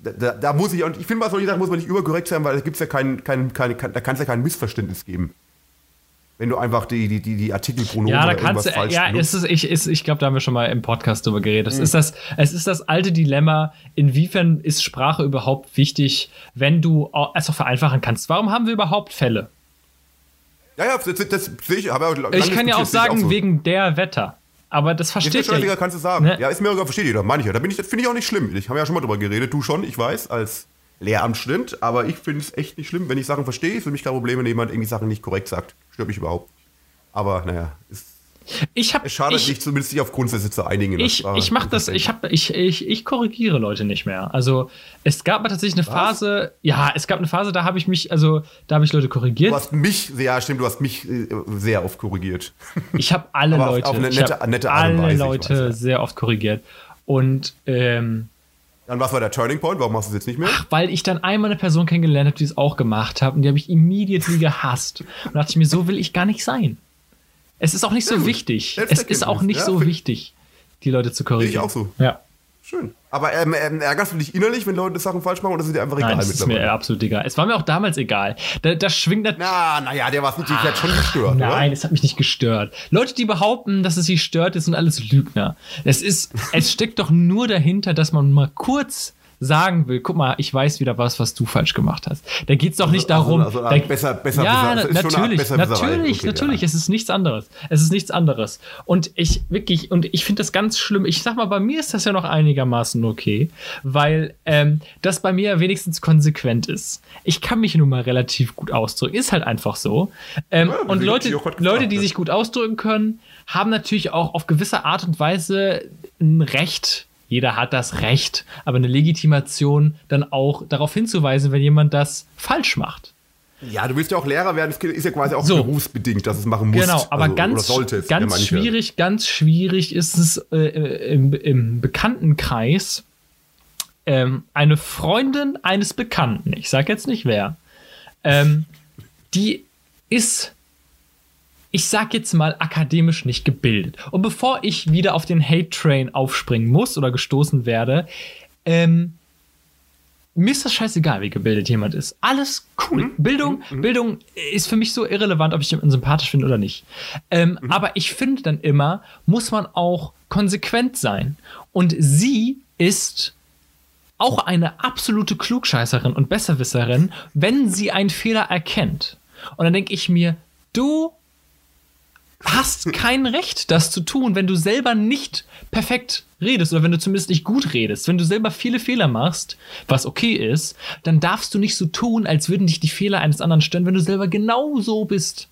Da, da, muss ich, und ich finde, bei solchen Sachen muss man nicht überkorrekt sein, weil da gibt's ja kein, kein, kein, kein, da kann es ja kein Missverständnis geben. Wenn du einfach die, die, die, die Artikelpronomen Ja, da oder kannst du, falsch ja, benutzt. es ist, ich, ist, ich glaube, da haben wir schon mal im Podcast drüber geredet. Es, ist das, es ist das alte Dilemma, inwiefern ist Sprache überhaupt wichtig, wenn du es auch vereinfachen kannst. Warum haben wir überhaupt Fälle? Ja, ja, das, das sehe ich. Aber ich kann ja auch sagen, so. wegen der Wetter. Aber das versteht ja. Ist kannst du sagen. Ne? Ja, ist mir sogar versteht jeder, manche. Da bin ich, das finde ich auch nicht schlimm. Ich habe ja schon mal drüber geredet, du schon, ich weiß, als Lehramtsstudent, aber ich finde es echt nicht schlimm, wenn ich Sachen verstehe. Für mich kein Problem, wenn jemand irgendwie Sachen nicht korrekt sagt. Stört mich überhaupt. Aber naja, ist ich hab, es schadet ich, nicht, zumindest sich auf Grundsätze zu einigen. Ich, ich mache das, ich, hab, ich, ich, ich korrigiere Leute nicht mehr. Also es gab mal tatsächlich eine Was? Phase, ja, es gab eine Phase, da habe ich mich, also da habe ich Leute korrigiert. Du hast mich, ja stimmt, du hast mich äh, sehr oft korrigiert. Ich habe [laughs] alle Aber Leute, auf, auf eine nette, nette Art alle Weise, Leute weiß, ja. sehr oft korrigiert. Und ähm, dann was war der Turning Point? Warum machst du es jetzt nicht mehr? Ach, weil ich dann einmal eine Person kennengelernt habe, die es auch gemacht hat und die habe ich immediately gehasst. Und dachte ich mir, so will ich gar nicht sein. Es ist auch nicht so wichtig. Es ist auch nicht ja, so wichtig, die Leute zu korrigieren. Ich auch so. Ja. Schön. Aber ähm, ähm, ärgerst du dich innerlich, wenn Leute Sachen falsch machen oder ist dir einfach egal Nein, das ist mir absolut egal. Es war mir auch damals egal. Da, das schwingt das. Na, naja, der war es natürlich schon gestört. Nein, es hat mich nicht gestört. Leute, die behaupten, dass es sie stört, das sind alles Lügner. Es ist, [laughs] es steckt doch nur dahinter, dass man mal kurz sagen will, guck mal, ich weiß wieder was, was du falsch gemacht hast. Da geht es doch nicht also, darum. Also, also besser, besser, ja, besser, natürlich, besser, natürlich, okay, natürlich. Ja. Es ist nichts anderes. Es ist nichts anderes. Und ich wirklich, und ich finde das ganz schlimm. Ich sag mal, bei mir ist das ja noch einigermaßen okay, weil ähm, das bei mir wenigstens konsequent ist. Ich kann mich nun mal relativ gut ausdrücken. Ist halt einfach so. Ähm, ja, und Leute, Leute, die sich gut ausdrücken können, haben natürlich auch auf gewisse Art und Weise ein Recht, jeder hat das Recht, aber eine Legitimation dann auch darauf hinzuweisen, wenn jemand das falsch macht. Ja, du willst ja auch Lehrer werden, das ist ja quasi auch so. berufsbedingt, dass es machen muss. Genau, aber also, ganz, es, ganz schwierig, ganz schwierig ist es äh, im, im, Bekanntenkreis, ähm, eine Freundin eines Bekannten, ich sag jetzt nicht wer, ähm, die ist ich sag jetzt mal, akademisch nicht gebildet. Und bevor ich wieder auf den Hate-Train aufspringen muss oder gestoßen werde, ähm, mir ist das scheißegal, wie gebildet jemand ist. Alles cool. Mhm. Bildung, mhm. Bildung ist für mich so irrelevant, ob ich jemanden sympathisch finde oder nicht. Ähm, mhm. Aber ich finde dann immer, muss man auch konsequent sein. Und sie ist auch eine absolute Klugscheißerin und Besserwisserin, wenn sie einen Fehler erkennt. Und dann denke ich mir, du hast kein Recht, das zu tun, wenn du selber nicht perfekt redest oder wenn du zumindest nicht gut redest. Wenn du selber viele Fehler machst, was okay ist, dann darfst du nicht so tun, als würden dich die Fehler eines anderen stören, wenn du selber genau so bist.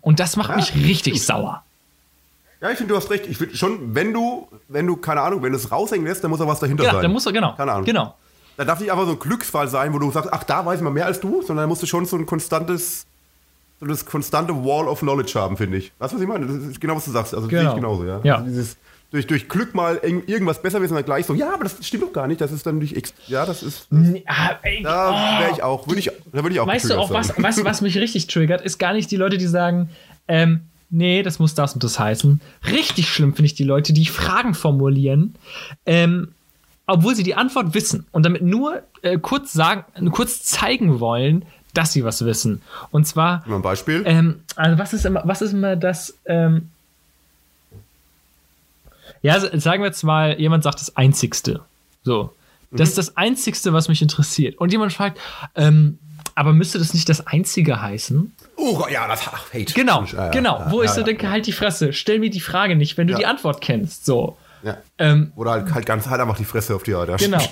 Und das macht ja, mich richtig stimmt. sauer. Ja, ich finde, du hast recht. Ich finde schon, wenn du, wenn du, keine Ahnung, wenn du es raushängen lässt, dann muss da was dahinter ja, sein. Dann muss er, genau. Keine Ahnung. Genau. Da darf nicht einfach so ein Glücksfall sein, wo du sagst, ach, da weiß man mehr als du, sondern da musst du schon so ein konstantes so das konstante Wall of Knowledge haben, finde ich. Weißt du, was ich meine? Das ist genau, was du sagst. Also, genau. sehe ich genauso, ja. ja. Also dieses, durch, durch Glück mal irgendwas besser wissen, dann gleich so, ja, aber das stimmt doch gar nicht. Das ist dann nicht, ja, das ist. Das, ja, ey, da wäre ich auch, würde ich, da würde ich auch Weißt du auch, was, weißt, was mich richtig triggert, ist gar nicht die Leute, die sagen, ähm, nee, das muss das und das heißen. Richtig schlimm finde ich die Leute, die Fragen formulieren, ähm, obwohl sie die Antwort wissen und damit nur äh, kurz sagen, kurz zeigen wollen, dass sie was wissen. Und zwar. Mal ein Beispiel. Ähm, also was ist immer, was ist immer das? Ähm, ja, sagen wir jetzt mal, jemand sagt das Einzigste. So. Das mhm. ist das Einzigste, was mich interessiert. Und jemand fragt, ähm, aber müsste das nicht das Einzige heißen? Oh ja, das ach, Hate. Genau, ja, genau. Ja, wo ja, ich so denke, halt die Fresse, stell mir die Frage nicht, wenn du die Antwort kennst. So. Ähm, Oder halt, halt ganz halt einfach die Fresse auf die Art. Genau.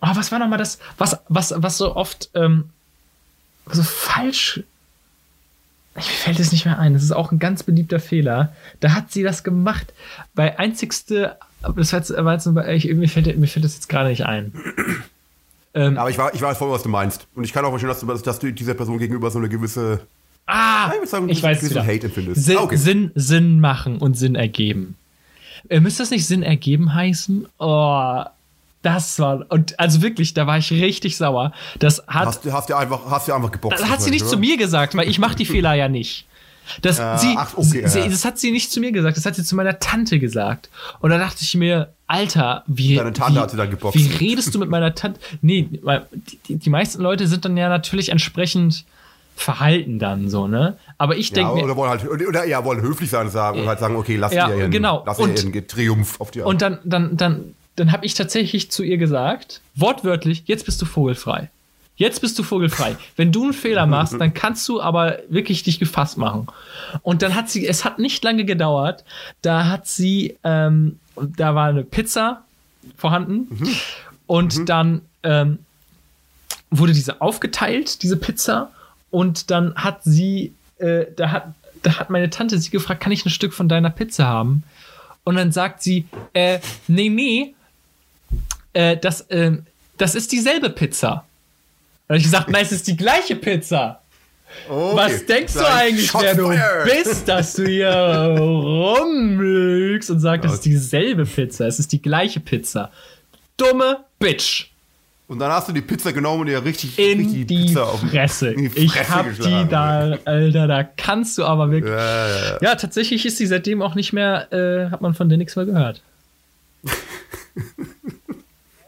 Oh, [laughs] was war nochmal das, was, was, was so oft ähm, so falsch. Mir fällt es nicht mehr ein. Das ist auch ein ganz beliebter Fehler. Da hat sie das gemacht. Bei einzigste, das war jetzt, war jetzt ich, mir, fällt, mir fällt das jetzt gerade nicht ein. [clears throat] Ähm, aber ich, war, ich weiß voll, was du meinst. Und ich kann auch verstehen, dass du, dass du dieser Person gegenüber so eine gewisse. Ah, ich, sagen, ich weiß gewisse Hate empfindest. Sinn, ah, okay. Sinn, Sinn machen und Sinn ergeben. Äh, müsste das nicht Sinn ergeben heißen? Oh, das war, und also wirklich, da war ich richtig sauer. Das hat. Hast, du hast du einfach, hast du einfach geboxt. Das hat sie nicht oder? zu mir gesagt, weil ich mache die Fehler ja nicht. Das, äh, sie, ach, okay, sie, ja. das hat sie nicht zu mir gesagt, das hat sie zu meiner Tante gesagt. Und da dachte ich mir, Alter, wie, Deine Tante wie, hat sie dann geboxt. wie redest du mit meiner Tante? Nee, weil die, die meisten Leute sind dann ja natürlich entsprechend verhalten dann so, ne? Aber ich denke ja, oder wollen halt oder ja, wollen höflich sein sagen und halt sagen, okay, lass ja, ihr ihren, genau. lass und, ihren Triumph auf die Art. Und dann dann dann dann habe ich tatsächlich zu ihr gesagt, wortwörtlich, jetzt bist du vogelfrei. Jetzt bist du vogelfrei. Wenn du einen Fehler machst, dann kannst du aber wirklich dich gefasst machen. Und dann hat sie, es hat nicht lange gedauert, da hat sie, ähm, da war eine Pizza vorhanden und dann ähm, wurde diese aufgeteilt, diese Pizza, und dann hat sie, äh, da hat, da hat meine Tante sie gefragt, kann ich ein Stück von deiner Pizza haben? Und dann sagt sie, äh, nee, nee, äh, das, äh, das ist dieselbe Pizza. Da habe ich gesagt, nein, es ist die gleiche Pizza. Okay. Was denkst du eigentlich, Shots wer du fired. bist, dass du hier rumlügst und sagst, das ist dieselbe Pizza, es ist die gleiche Pizza. Dumme Bitch. Und dann hast du die Pizza genommen und ihr richtig, In richtig die Pizza auf Fresse. in die Ich Fresse hab geschlagen. die da, Alter, da kannst du aber wirklich. Ja, ja, ja. Ja, tatsächlich ist sie seitdem auch nicht mehr, äh, hat man von der nichts mehr gehört. [laughs]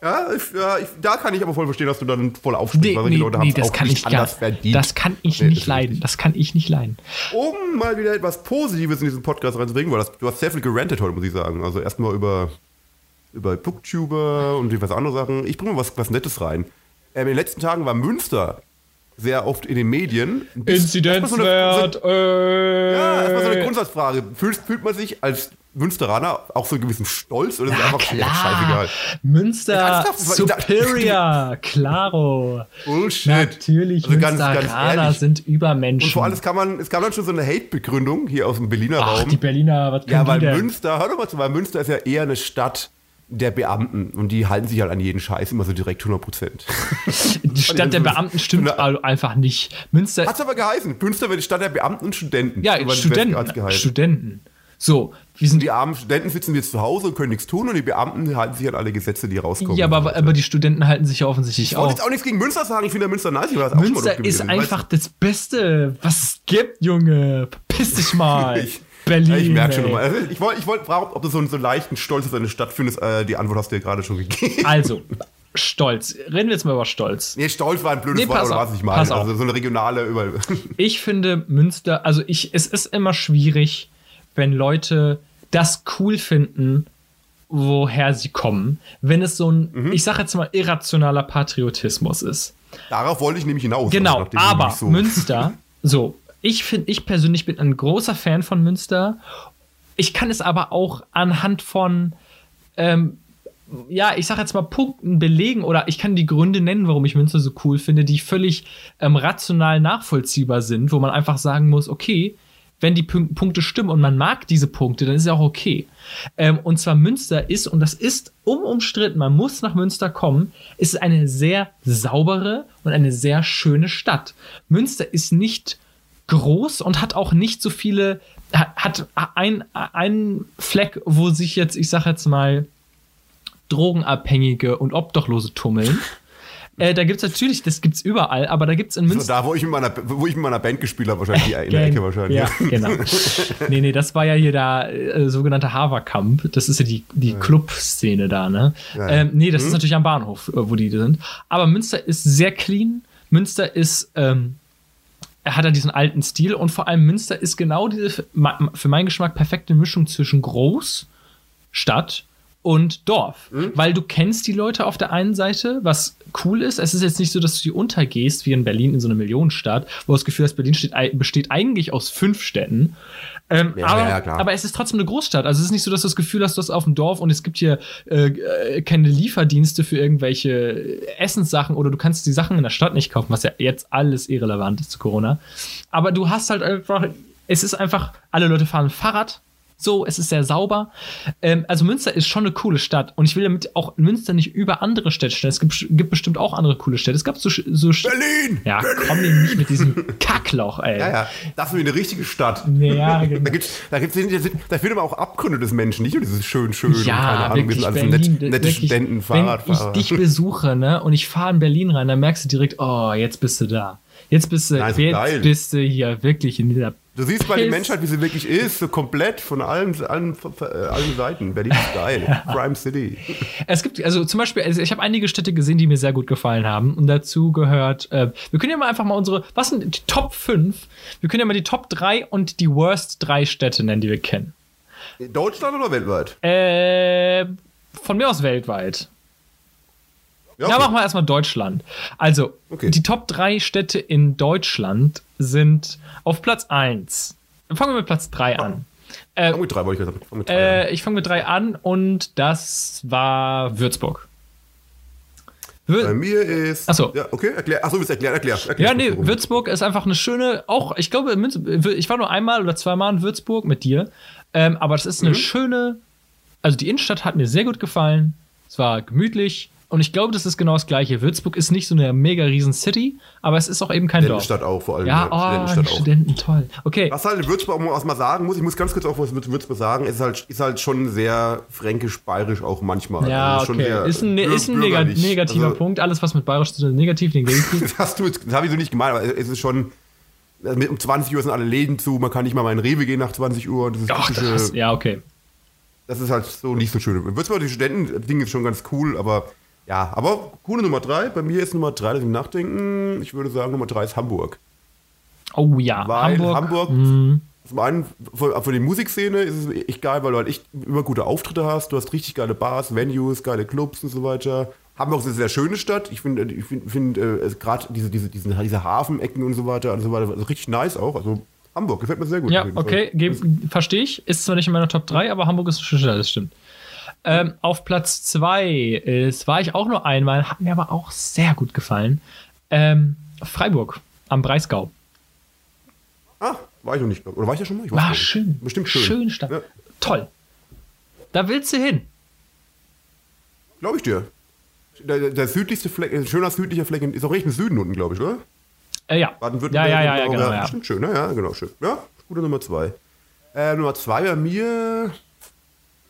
Ja, ich, ja ich, da kann ich aber voll verstehen, dass du dann voll aufspringst, Nee, weil nee, die Leute haben nee es das auch kann nicht gar anders verdient. Das kann ich Nee, nicht leiden. Das kann ich nicht leiden. um mal wieder etwas Positives in diesen Podcast reinzubringen, weil das, du hast sehr viel gerantet heute, muss ich sagen. Also erstmal über, über Booktuber und diverse andere Sachen. Ich bringe mal was, was Nettes rein. Ähm, in den letzten Tagen war Münster sehr oft in den Medien. Erstmal so eine- Inzidenzwert, äh. Ja, erstmal so eine Grundsatzfrage. Fühlt, fühlt man sich als Münsteraner auch so einen gewissen Stolz oder ist es Ja, einfach klar. scheißegal? Münster Superior, [laughs] claro. Bullshit. Natürlich, Also ganz- ganz Münsteraner ehrlich. sind Übermenschen. Und vor allem, es, kann man, es gab dann schon so eine Hate-Begründung hier aus dem Berliner Ach, Raum. die Berliner, was können Ja, weil? Münster, hör doch mal zu, weil Münster ist ja eher eine Stadt der Beamten und die halten sich halt an jeden Scheiß immer so direkt 100 Prozent. [laughs] Die Stadt der Beamten stimmt also einfach nicht. Münster, Hat's aber geheißen. Münster wird die Stadt der Beamten und Studenten. ja, Studenten. Studenten. So, wir sind Die armen Studenten sitzen jetzt zu Hause und können nichts tun und die Beamten halten sich an alle Gesetze, die rauskommen. Ja, aber, aber die Studenten halten sich ja offensichtlich Ich wollte auch. jetzt auch nichts gegen Münster sagen. Ich finde Münster nice. Ich war das auch schon mal Münster ist gewesen. einfach das Beste, was es gibt, Junge. Piss dich mal. [laughs] Ich- Berlin. Ich merke schon ey. mal. Also ich wollte ich wollt fragen, ob du so einen, so leichten Stolz auf deine Stadt findest. Äh, die Antwort hast du ja gerade schon gegeben. Also, [laughs] Stolz. Reden wir jetzt mal über Stolz. Nee, Stolz war ein blödes Nee, Wort, oder auf, was ich meine. Also so eine regionale über. [laughs] Ich finde Münster, also ich, es ist immer schwierig, wenn Leute das cool finden, woher sie kommen, wenn es so ein, Mhm. ich sag jetzt mal, irrationaler Patriotismus ist. Darauf wollte ich nämlich hinaus. Genau, also aber so- Münster, [laughs] so, ich finde, ich persönlich bin ein großer Fan von Münster. Ich kann es aber auch anhand von, ähm, ja, ich sag jetzt mal Punkten belegen oder ich kann die Gründe nennen, warum ich Münster so cool finde, die völlig ähm, rational nachvollziehbar sind, wo man einfach sagen muss, okay, wenn die Punk Punkte stimmen und man mag diese Punkte, dann ist ja auch okay. Ähm, und zwar Münster ist, und das ist unumstritten, man muss nach Münster kommen, ist eine sehr saubere und eine sehr schöne Stadt. Münster ist nicht groß und hat auch nicht so viele, hat, hat ein, einen Fleck, wo sich jetzt, ich sag jetzt mal, Drogenabhängige und Obdachlose tummeln. [laughs] Äh, da gibt's natürlich, das gibt's überall, aber da gibt's in So, Münster. da, wo ich, mit meiner, wo ich mit meiner Band gespielt habe, wahrscheinlich die in der Ecke wahrscheinlich. Ja, [laughs] genau. nee, nee, das war ja hier der äh, sogenannte Haverkamp. Das ist ja die, die Club-Szene da, ne? Ja. Ähm, nee, das ist natürlich am Bahnhof, äh, wo die sind. Aber Münster ist sehr clean. Münster ist, ähm, er hat ja diesen alten Stil und vor allem Münster ist genau diese, für meinen Geschmack, perfekte Mischung zwischen Groß, Stadt und Dorf. Weil du kennst die Leute auf der einen Seite, was cool ist. Es ist jetzt nicht so, dass du die untergehst, wie in Berlin in so einer Millionenstadt, wo du das Gefühl hast, Berlin steht, besteht eigentlich aus fünf Städten. Ähm, Ja, aber, ja, aber es ist trotzdem eine Großstadt. Also es ist nicht so, dass du das Gefühl hast, du hast auf dem Dorf und es gibt hier äh, äh, keine Lieferdienste für irgendwelche Essenssachen oder du kannst die Sachen in der Stadt nicht kaufen, was ja jetzt alles irrelevant ist zu Corona. Aber du hast halt einfach, es ist einfach, alle Leute fahren Fahrrad. So, es ist sehr sauber. Ähm, also Münster ist schon eine coole Stadt und ich will damit auch Münster nicht über andere Städte stellen. Es gibt, gibt bestimmt auch andere coole Städte. Es gab so, so Berlin! ja, komm dir nicht mit diesem [laughs] Kackloch, ey. Ja, ja, das ist eine richtige Stadt. Ja, genau. Da, gibt's, da, gibt's, da findet man auch Abgründe des Menschen, nicht nur dieses schön, schön und keine Ja, Ahnung, wir wirklich, Berlin, nett, nette wirklich, Studenten, Wenn ich dich besuche, ne, und ich fahre in Berlin rein, dann merkst du direkt, oh, jetzt bist du da. Jetzt bist du, Nice, jetzt geil. bist du hier wirklich in dieser. Du siehst bei der Piss. Menschheit, wie sie wirklich ist, so komplett von allen, allen, äh, allen Seiten. Berlin ist geil. [laughs] Crime City. Es gibt, also zum Beispiel, also ich habe einige Städte gesehen, die mir sehr gut gefallen haben. Und dazu gehört, äh, wir können ja mal einfach mal unsere, was sind die Top 5? Wir können ja mal die Top 3 und die Worst 3 Städte nennen, die wir kennen. Deutschland oder weltweit? Äh, von mir aus weltweit. Ja, okay. machen wir erstmal Deutschland. Also, Okay. die Top 3 Städte in Deutschland sind auf Platz 1. Fangen wir mit Platz 3 an. Fang mit drei, wollte ich gesagt. Fang mit drei an. Äh, ich fange mit 3 an und das war Würzburg. Wür Bei mir ist. Ach so. Ja, okay, erklär. Achso, willst du erklären? Erklär. erklär Ja, nee, warum. Würzburg ist einfach eine schöne, auch, ich glaube, ich war nur einmal oder zweimal in Würzburg mit dir, ähm, aber das ist eine Mhm. schöne, also die Innenstadt hat mir sehr gut gefallen, es war gemütlich und ich glaube, das ist genau das Gleiche. Würzburg ist nicht so eine mega riesen City, aber es ist auch eben kein Dorf. Studentenstadt auch, vor allem. Ja, oh, Studentenstadt auch. Studenten, toll. Okay, Was halt in Würzburg auch mal sagen muss, ich muss ganz kurz auch was mit Würzburg sagen, ist halt, ist halt schon sehr fränkisch-bayerisch auch manchmal. ja, Also schon okay, sehr ist ein, bür- ist ein bürgerlich. negativer Also, Punkt, alles was mit bayerisch zu tun ist, negativ, negativ. [laughs] Das hast du jetzt, das habe ich so nicht gemeint, aber es ist schon, um 20 Uhr sind alle Läden zu, man kann nicht mal mal in den Rewe gehen nach 20 Uhr. Das ist, Ach, typische- das, ja, okay. das ist halt so nicht so schön. In Würzburg, die Studenten-Ding ist schon ganz cool, aber ja, aber coole Nummer drei. Bei mir ist Nummer drei, lass mich nachdenken. Ich würde sagen, Nummer drei ist Hamburg. Oh ja, Weil Hamburg. Hamburg, Mhm. zum einen für, für die Musikszene ist es echt geil, weil du halt echt immer gute Auftritte hast. Du hast richtig geile Bars, Venues, geile Clubs und so weiter. Hamburg ist eine sehr schöne Stadt. Ich finde, ich finde, find, äh, gerade diese, diese, diese, diese Hafenecken und so weiter, und so weiter, also richtig nice auch. Also Hamburg gefällt mir sehr gut. Ja, okay, verstehe ich. Ist zwar nicht in meiner Top 3, aber Hamburg ist eine schöne Stadt, das stimmt. Ähm, auf Platz 2 ist, war ich auch nur einmal, hat mir aber auch sehr gut gefallen. Ähm, Freiburg am Breisgau. Ah, war ich noch nicht. Oder war ich ja schon mal? Ich War schön. Bestimmt schön. Schöne Stadt. Ja, Toll. Da willst du hin. glaube ich dir. Der, der südlichste Fleck, ein schöner südlicher Fleck ist auch recht im Süden unten, glaube ich, oder? Äh, ja. Ja, Baden-Württemberg. ja, ja, ja, und genau. Ja. Stimmt schön, ne? Ja, genau, schön. Ja, gute Nummer zwei. Äh, Nummer zwei bei mir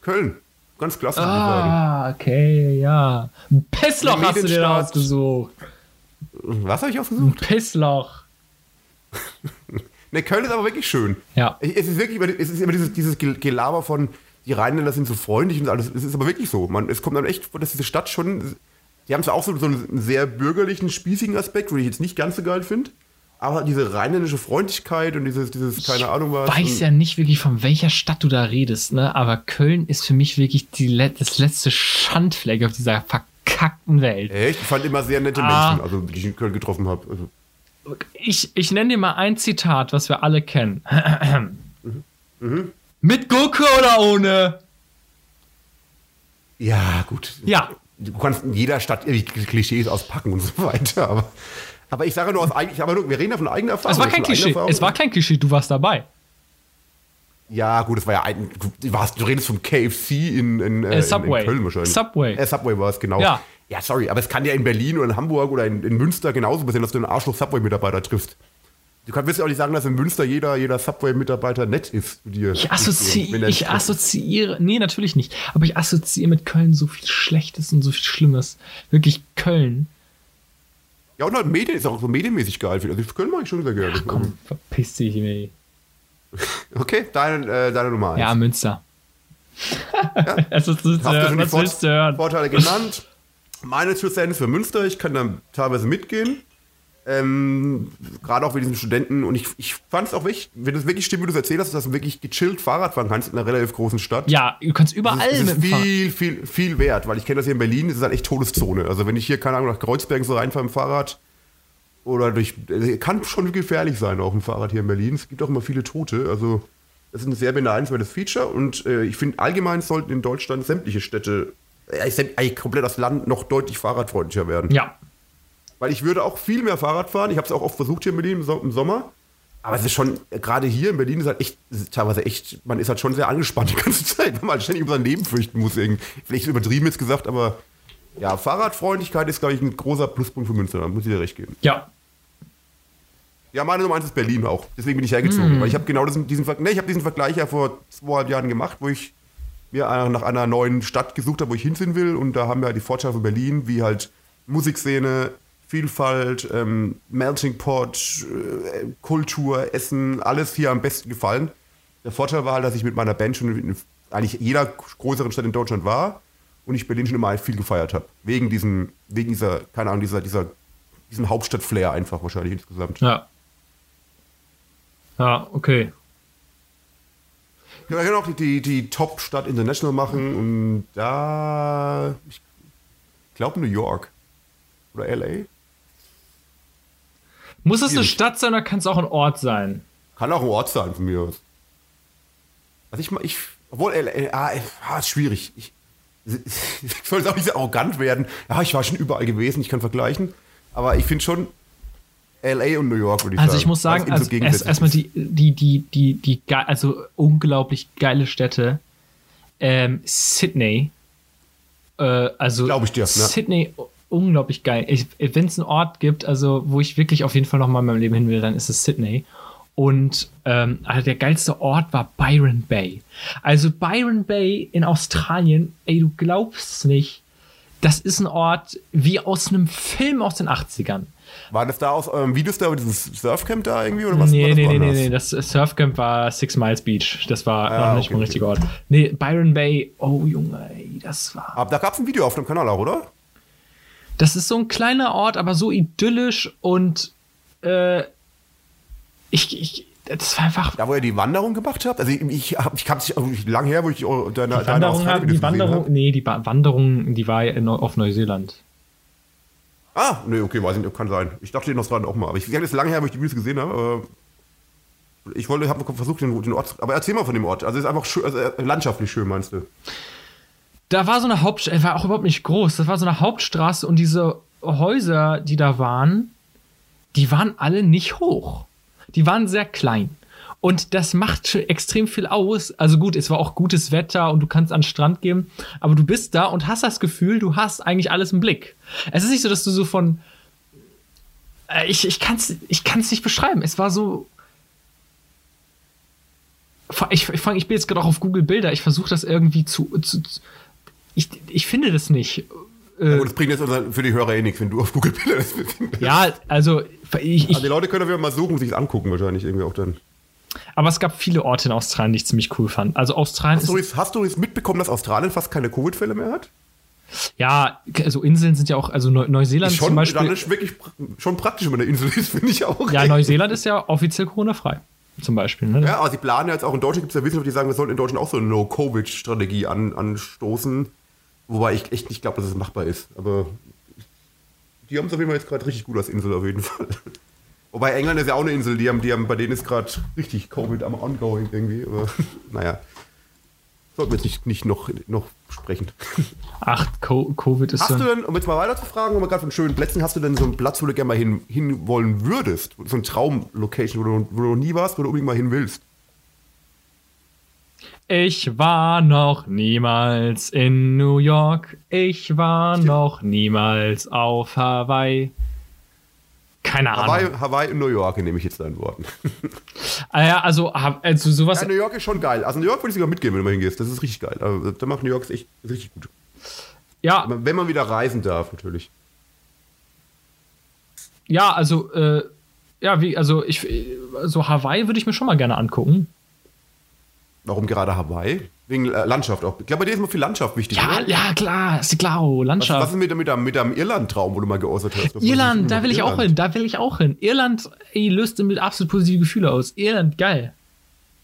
Köln. Ganz klasse. Ah, okay, ja. Pissloch Die hast du dir ausgesucht. Was habe ich ausgesucht? Pissloch. [laughs] Ne, Köln ist aber wirklich schön. Ja. Es ist wirklich, immer- es ist immer dieses, dieses Gel- Gelaber von, die Rheinländer sind so freundlich und alles. Es ist aber wirklich so. Man, es kommt dann echt vor, dass diese Stadt schon, die haben zwar auch so, so einen sehr bürgerlichen, spießigen Aspekt, den ich jetzt nicht ganz so geil finde, aber diese rheinländische Freundlichkeit und dieses, dieses keine Ahnung was. weiß und, ja nicht wirklich, von welcher Stadt du da redest, ne? Aber Köln ist für mich wirklich die, das letzte Schandfleck auf dieser verkackten Welt. Echt? Ich fand immer sehr nette Ah. Menschen, also die ich in Köln getroffen habe. Also, Ich, ich nenne dir mal ein Zitat, was wir alle kennen. [clears throat] Mit Gurke oder ohne? ja, gut. Ja. Du kannst in jeder Stadt irgendwie Klischees auspacken und so weiter, aber. Aber ich sage nur aus eigen, ich aber wir reden ja von eigener Erfahrung. Es war kein Klischee. Es war kein Klischee, du warst dabei. Ja, gut, es war ja ein. Du, warst, du redest vom KFC in, in, äh, Äh, Subway. in, Köln wahrscheinlich. Subway. Äh, Subway war es, genau. Ja. ja, sorry, aber es kann ja in Berlin oder in Hamburg oder in, in Münster genauso passieren, dass du einen Arschloch Subway-Mitarbeiter triffst. Du kannst ja auch nicht sagen, dass in Münster jeder, jeder Subway-Mitarbeiter nett ist zu dir. Ich, assozi ich assoziiere, nee, natürlich nicht, aber ich assoziiere mit Köln so viel Schlechtes und so viel Schlimmes. Wirklich Köln. Ja, und halt Medien ist auch so medienmäßig geil. Also das Köln mag ich schon sehr gerne. Komm, verpiss dich, ey. [laughs] Okay, deine, äh, deine Nummer eins. Ja, Münster. Also, das [laughs] ist, Hast du äh, schon die Vor? Vorteile genannt? Meine Two Cents für Münster, ich kann da teilweise mitgehen. Ähm, Gerade auch mit diesen Studenten. Und ich, ich fand es auch wirklich, wenn es wirklich stimmt, wie du es erzählt hast, dass du wirklich gechillt Fahrrad fahren kannst in einer relativ großen Stadt. Ja, du kannst überall Das ist dem Fahrrad. viel, viel, viel wert, weil ich kenne das hier in Berlin, das ist halt echt Todeszone. Also wenn ich hier, keine Ahnung, nach Kreuzberg so reinfahre im Fahrrad oder durch, äh, kann schon gefährlich sein, auch ein Fahrrad hier in Berlin. Es gibt auch immer viele Tote, also das ist ein sehr beneidenswertes Feature und äh, ich finde, allgemein sollten in Deutschland sämtliche Städte, äh, eigentlich komplett das Land noch deutlich fahrradfreundlicher werden. Ja. Weil ich würde auch viel mehr Fahrrad fahren. Ich habe es auch oft versucht hier in Berlin im So- im Sommer. Aber es ist schon, gerade hier in Berlin ist halt echt, ist teilweise echt, man ist halt schon sehr angespannt die ganze [laughs] Zeit, weil man ständig um sein Leben fürchten muss. Irgendwie. Vielleicht übertrieben jetzt gesagt, aber ja, Fahrradfreundlichkeit ist, glaube ich, ein großer Pluspunkt für Münster. Da muss ich dir recht geben. Ja. Ja, meine Nummer eins ist Berlin auch. Deswegen bin ich hergezogen. Weil ich habe genau diesen, diesen, nee, ich habe diesen Vergleich ja vor zweieinhalb Jahren gemacht, wo ich mir nach einer neuen Stadt gesucht habe, wo ich hinziehen will. Und da haben wir halt die Vorteile von Berlin, wie halt Musikszene, Vielfalt, ähm, Melting Pot, äh, Kultur, Essen, alles hier am besten gefallen. Der Vorteil war halt, dass ich mit meiner Band schon in eigentlich jeder größeren Stadt in Deutschland war und ich Berlin schon immer viel gefeiert habe. Wegen diesem, wegen dieser, keine Ahnung, dieser, dieser, diesem Hauptstadt-Flair einfach wahrscheinlich insgesamt. Ja. Ja, okay. Wir können auch die, die, die Top-Stadt International machen und da, ich glaube New York. Oder LA? Muss es eine. Stadt sein oder kann es auch ein Ort sein? Kann auch ein Ort sein von mir aus. Also ich, ich obwohl, LA, ah, ist schwierig. Ich, ich [laughs] soll jetzt auch nicht so arrogant werden. Ja, ich war schon überall gewesen, ich kann vergleichen. Aber ich finde schon LA und New York, würde ich Also sagen. ich muss sagen, eben so also erst, erstmal die, die, die, die, die, also unglaublich geile Städte. Ähm, Sydney. Äh, also Glaub ich dir, ne? Unglaublich geil. Wenn es einen Ort gibt, also wo ich wirklich auf jeden Fall noch mal in meinem Leben hin will, dann ist es Sydney. Und ähm, also der geilste Ort war Byron Bay. Also Byron Bay in Australien, ey, du glaubst es nicht. Das ist ein Ort wie aus einem Film aus den 80ern. War das da aus eurem Videos da, dieses Surfcamp da irgendwie? Oder was nee, war das nee, nee, nee, das Surfcamp war Six Miles Beach. Das war Ah, noch nicht okay, mal ein richtiger Ort. Nee, Byron Bay, oh Junge, ey, das war. Aber da gab es ein Video auf dem Kanal auch, oder? Das ist so ein kleiner Ort, aber so idyllisch und äh, ich, ich, das war einfach. Da, wo ihr die Wanderung gemacht habt? Also ich, ich, hab- ich hab's nicht lang her, wo ich deine, Die Wanderung, haben, die Wanderung, hab. nee, die ba Wanderung, die war ja in, auf Neuseeland. Ah, nee, okay, weiß ich nicht, kann sein. Ich dachte in Australien auch mal. Aber ich das ist lange her, wo ich die Videos gesehen habe. Aber ich wollte, habe versucht, den, den Ort. Aber erzähl mal von dem Ort. Also es ist einfach schön, also äh, landschaftlich schön, meinst du? Da war so eine Hauptstraße, war auch überhaupt nicht groß. Das war so eine Hauptstraße und diese Häuser, die da waren, die waren alle nicht hoch. Die waren sehr klein. Und das macht extrem viel aus. Also gut, es war auch gutes Wetter und du kannst an den Strand gehen, aber du bist da und hast das Gefühl, du hast eigentlich alles im Blick. Es ist nicht so, dass du so von. Äh, Ich, ich kann es ich kann's nicht beschreiben. Es war so. Ich, ich, ich bin jetzt gerade auch auf Google Bilder. Ich versuche das irgendwie zu, zu ich, ich finde das nicht. Äh, Und das bringt jetzt unser- für die Hörer eh nichts, wenn du auf Google Bilder das ja, also ich, Also die ich, Leute können Fall mal suchen und sich angucken, wahrscheinlich irgendwie auch dann. aber es gab viele Orte in Australien, die ich ziemlich cool fand. Also Australien Hast du, jetzt, hast du jetzt mitbekommen, dass Australien fast keine Covid-Fälle mehr hat? ja, also Inseln sind ja auch, also Neu Neuseeland Ist schon, zum Beispiel. dann ist wirklich schon praktisch, wenn man eine Insel ist, [laughs] finde ich auch. Ja, Neuseeland ist ja offiziell Corona-frei. Zum Beispiel. Ne? Ja, aber sie planen ja jetzt auch in Deutschland, gibt es ja Wissenschaftler, die sagen, wir sollten in Deutschland auch so eine No-Covid-Strategie an, anstoßen. Wobei ich echt nicht glaube, dass es machbar ist. Aber die haben es auf jeden Fall jetzt gerade richtig gut als Insel auf jeden Fall. Wobei England ist ja auch eine Insel, die haben, die haben, bei denen ist gerade richtig Covid am ongoing irgendwie. Aber [laughs] naja. Sollten wir jetzt nicht, nicht noch, noch sprechen. Ach, Co Covid ist Hast so. du denn, um jetzt mal weiter zu fragen, um gerade von schönen Plätzen, hast du denn so einen Platz, wo du gerne mal hin, hin wollen würdest? So ein Traum-Location, wo du, wo du noch nie warst, wo du unbedingt mal hin willst? Ich war noch niemals in New York. Ich war noch niemals auf Hawaii. Keine Hawaii, Ahnung. Hawaii und New York, nehme ich jetzt deinen Worten. [laughs] Ah ja, also, also sowas. Ja, New York ist schon geil. Also New York würde ich sogar mitgehen, wenn du mal hingehst. Das ist richtig geil. Also, da macht New York echt richtig gut. Ja, Wenn man wieder reisen darf, natürlich. ja, also, äh, ja, wie, also ich, so Hawaii würde ich mir schon mal gerne angucken. Warum gerade Hawaii? Wegen äh, Landschaft auch. Ich glaube, bei dir ist immer viel Landschaft wichtig. Ja, oder? ja, klar, ist klar, Was, Landschaft. was ist mit, mit, deinem, mit deinem Irland-Traum, wo du mal geäußert hast? Was Irland, da will ich auch Irland? hin, da will ich auch hin. Irland, ey, löst mit absolut positive Gefühle aus. Irland, geil.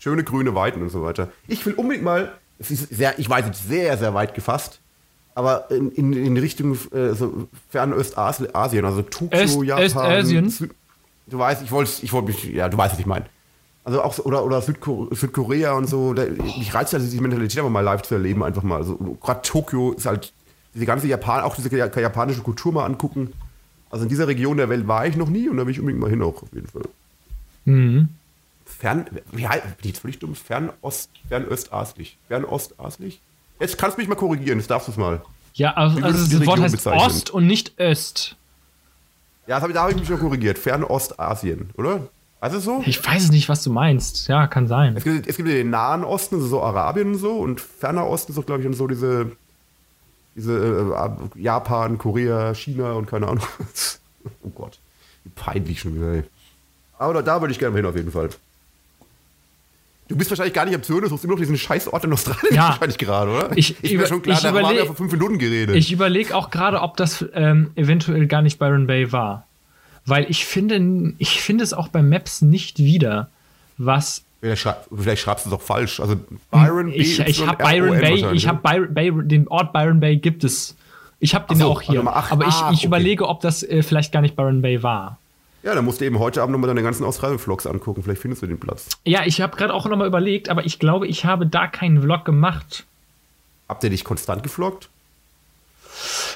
Schöne grüne Weiten und so weiter. Ich will unbedingt mal, es ist sehr, ich weiß jetzt sehr, sehr weit gefasst, aber in, in, in Richtung äh, so Fernostasien, also Tokio, Japan. Östasien? Du weißt, ich wollte ich wollte mich, ja, du weißt, was ich meine. Also auch oder, oder Südko Südkorea und so, da, mich reizt halt diese Mentalität einfach mal live zu erleben, einfach mal. Also gerade Tokio ist halt diese ganze Japan, auch diese ja- japanische Kultur mal angucken. Also in dieser Region der Welt war ich noch nie und da will ich unbedingt mal hin auch, auf jeden Fall. Mhm. Fern, wie heißt, jetzt völlig dumm, Fernost, Fernöstastlich. Fernostastlich? Jetzt kannst du mich mal korrigieren, jetzt darfst du es mal. Ja, also, also das Wort heißt bezeichnen? Ost und nicht Öst. Ja, das hab da habe ich mich schon korrigiert. Fernostasien, oder? Also so? Ich weiß es nicht, was du meinst. Ja, kann sein. Es gibt, es gibt den Nahen Osten, also so Arabien und so, und Ferner Osten ist doch, glaube ich, dann so diese, diese äh, Japan, Korea, China und keine Ahnung. [laughs] oh Gott, wie peinlich schon wieder. Ey. Aber da, da würde ich gerne mal hin, auf jeden Fall. Du bist wahrscheinlich gar nicht am Zöhnen, du suchst immer noch diesen Scheißort in Australien Ja. [laughs] wahrscheinlich gerade, oder? Ich- ich über- mir schon klar, ich da waren wir vor fünf Minuten geredet. Ich überlege auch gerade, ob das ähm, eventuell gar nicht Byron Bay war. Weil ich finde, ich finde es auch bei Maps nicht wieder, was. Vielleicht, schrei vielleicht schreibst du es auch falsch. Also Byron Ich, ich habe BYRON Bay, ich ne? habe Byron Bay, den Ort Byron Bay gibt es Ich habe den so, auch hier. ach, aber ich, ah, ich okay. überlege, ob das äh, vielleicht gar nicht Byron Bay war. Ja, dann musst du eben heute Abend nochmal deine ganzen Australien-Vlogs angucken. Vielleicht findest du den Platz. Ja, ich habe gerade auch noch mal überlegt, aber ich glaube, ich habe da keinen Vlog gemacht. Habt ihr dich konstant gefloggt?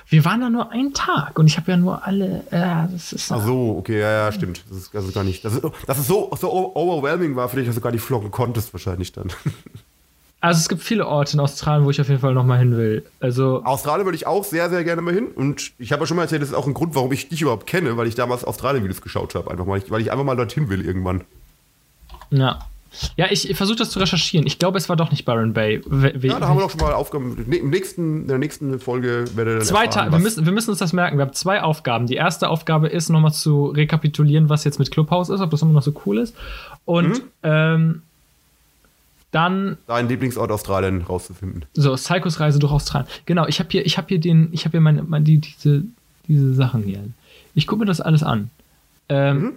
Wir waren da nur einen Tag und ich habe ja nur alle. Äh, das ist Ach so, okay, ja, ja, stimmt. Das ist, ist gar nicht. Das ist, dass es so, so overwhelming war für dich, dass du gar nicht vloggen konntest, wahrscheinlich dann. [laughs] Also es gibt viele Orte in Australien, wo ich auf jeden Fall noch mal hin will. Also Australien würde ich auch sehr, sehr gerne mal hin. Und ich habe ja schon mal erzählt, das ist auch ein Grund, warum ich dich überhaupt kenne, weil ich damals Australien-Videos geschaut habe. Einfach mal, weil ich einfach mal dorthin will irgendwann. ja, ja, ich, versuche das zu recherchieren. Ich glaube, es war doch nicht Byron Bay. We- Ja, da haben wir doch schon mal Aufgaben. Im nächsten, in der nächsten Folge werde dann Zwei erfahren, wir, müssen, wir müssen uns das merken. Wir haben zwei Aufgaben. Die erste Aufgabe ist, nochmal zu rekapitulieren, was jetzt mit Clubhouse ist, ob das immer noch so cool ist. Und Mhm. ähm, dann deinen Lieblingsort Australien rauszufinden. so Psychos Reise durch Australien. Genau, ich habe hier, ich habe hier den, ich habe hier meine, meine die, diese, diese Sachen hier. Ich gucke mir das alles an. Ähm, Mhm.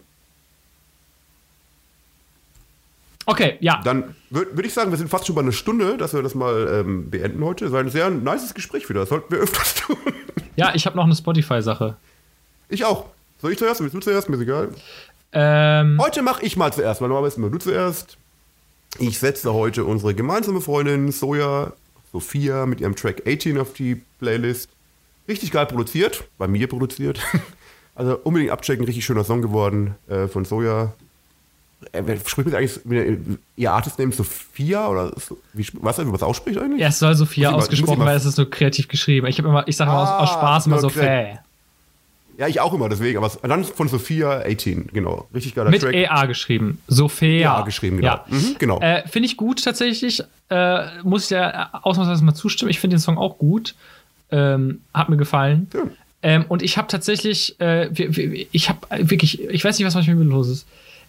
Okay, ja. Dann würde würd ich sagen, wir sind fast schon bei einer Stunde, dass wir das mal ähm, beenden heute. Es war ein sehr nices Gespräch wieder. Das sollten wir öfters [laughs] tun. Ja, ich habe noch eine Spotify-Sache. Ich auch. Soll ich zuerst? Willst du zuerst? Mir ist egal. Ähm, Heute mache ich mal zuerst, weil normalerweise immer du zuerst. Ich setze heute unsere gemeinsame Freundin Soja, Sophia, mit ihrem Track 18 auf die Playlist. Richtig geil produziert, bei mir produziert. [laughs] Also unbedingt abchecken, richtig schöner Song geworden äh, von Soja. Äh, spricht mit eigentlich äh, ihr Artist-Name Sophia oder so, wie, weißt du, wie man das ausspricht eigentlich? ja, es soll Sophia Muss mal- ausgesprochen mal- werden, es ist nur kreativ geschrieben. Ich, hab immer, ich sage immer aus, aus Ah, Spaß immer nur Sophie. Ja, ich auch immer, deswegen. Aber es- dann von Sophia 18, genau. Richtig geiler Mit Track. EA geschrieben. Sophia. Ja, geschrieben, genau. Ja. Mhm, genau. Äh, finde ich gut tatsächlich. Äh, muss ich da ausnahmsweise mal zustimmen. Ich finde den Song auch gut. Ähm, hat mir gefallen. Ja. Ähm, und ich habe tatsächlich, äh, ich habe wirklich, ich weiß nicht, was manchmal mit mir los ist.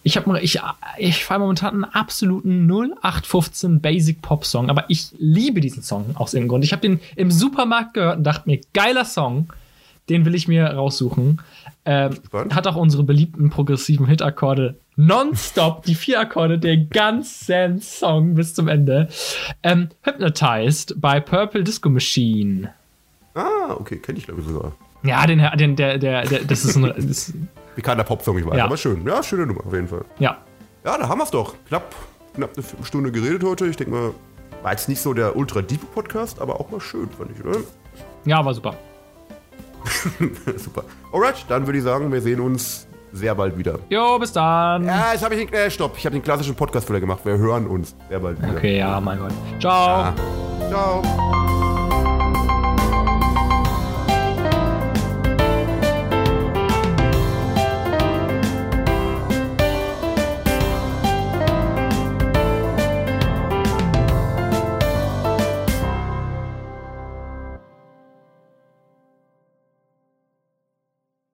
Ich habe, ich, ich fahre momentan einen absoluten 0815 Basic Pop Song, aber ich liebe diesen Song aus irgendeinem Grund. Ich habe den im Supermarkt gehört und dachte mir, geiler Song, den will ich mir raussuchen. Ähm, hat auch unsere beliebten progressiven Hit-Akkorde nonstop, die vier Akkorde, der ganzen Song bis zum Ende. Ähm, Hypnotized bei Purple Disco Machine. Ah, okay, kenne ich glaube ich sogar. Ja, den, den der, der, der, das ist ein, [laughs] das, Bekannter Popsong, ich weiß. Ja. Aber schön. Ja, schöne Nummer auf jeden Fall. ja. Ja, da haben wir es doch. Knapp, knapp eine Stunde geredet heute. Ich denke mal, war jetzt nicht so der ultra deep Podcast, aber auch mal schön, fand ich, oder? Ja, war super. [laughs] Super. Alright, dann würde ich sagen, wir sehen uns sehr bald wieder. Jo, bis dann. Ja, jetzt habe ich den, äh, stopp. Ich habe den klassischen Podcast-Fehler gemacht. Wir hören uns sehr bald wieder. Okay, ja, mein Gott. Ciao. Ciao.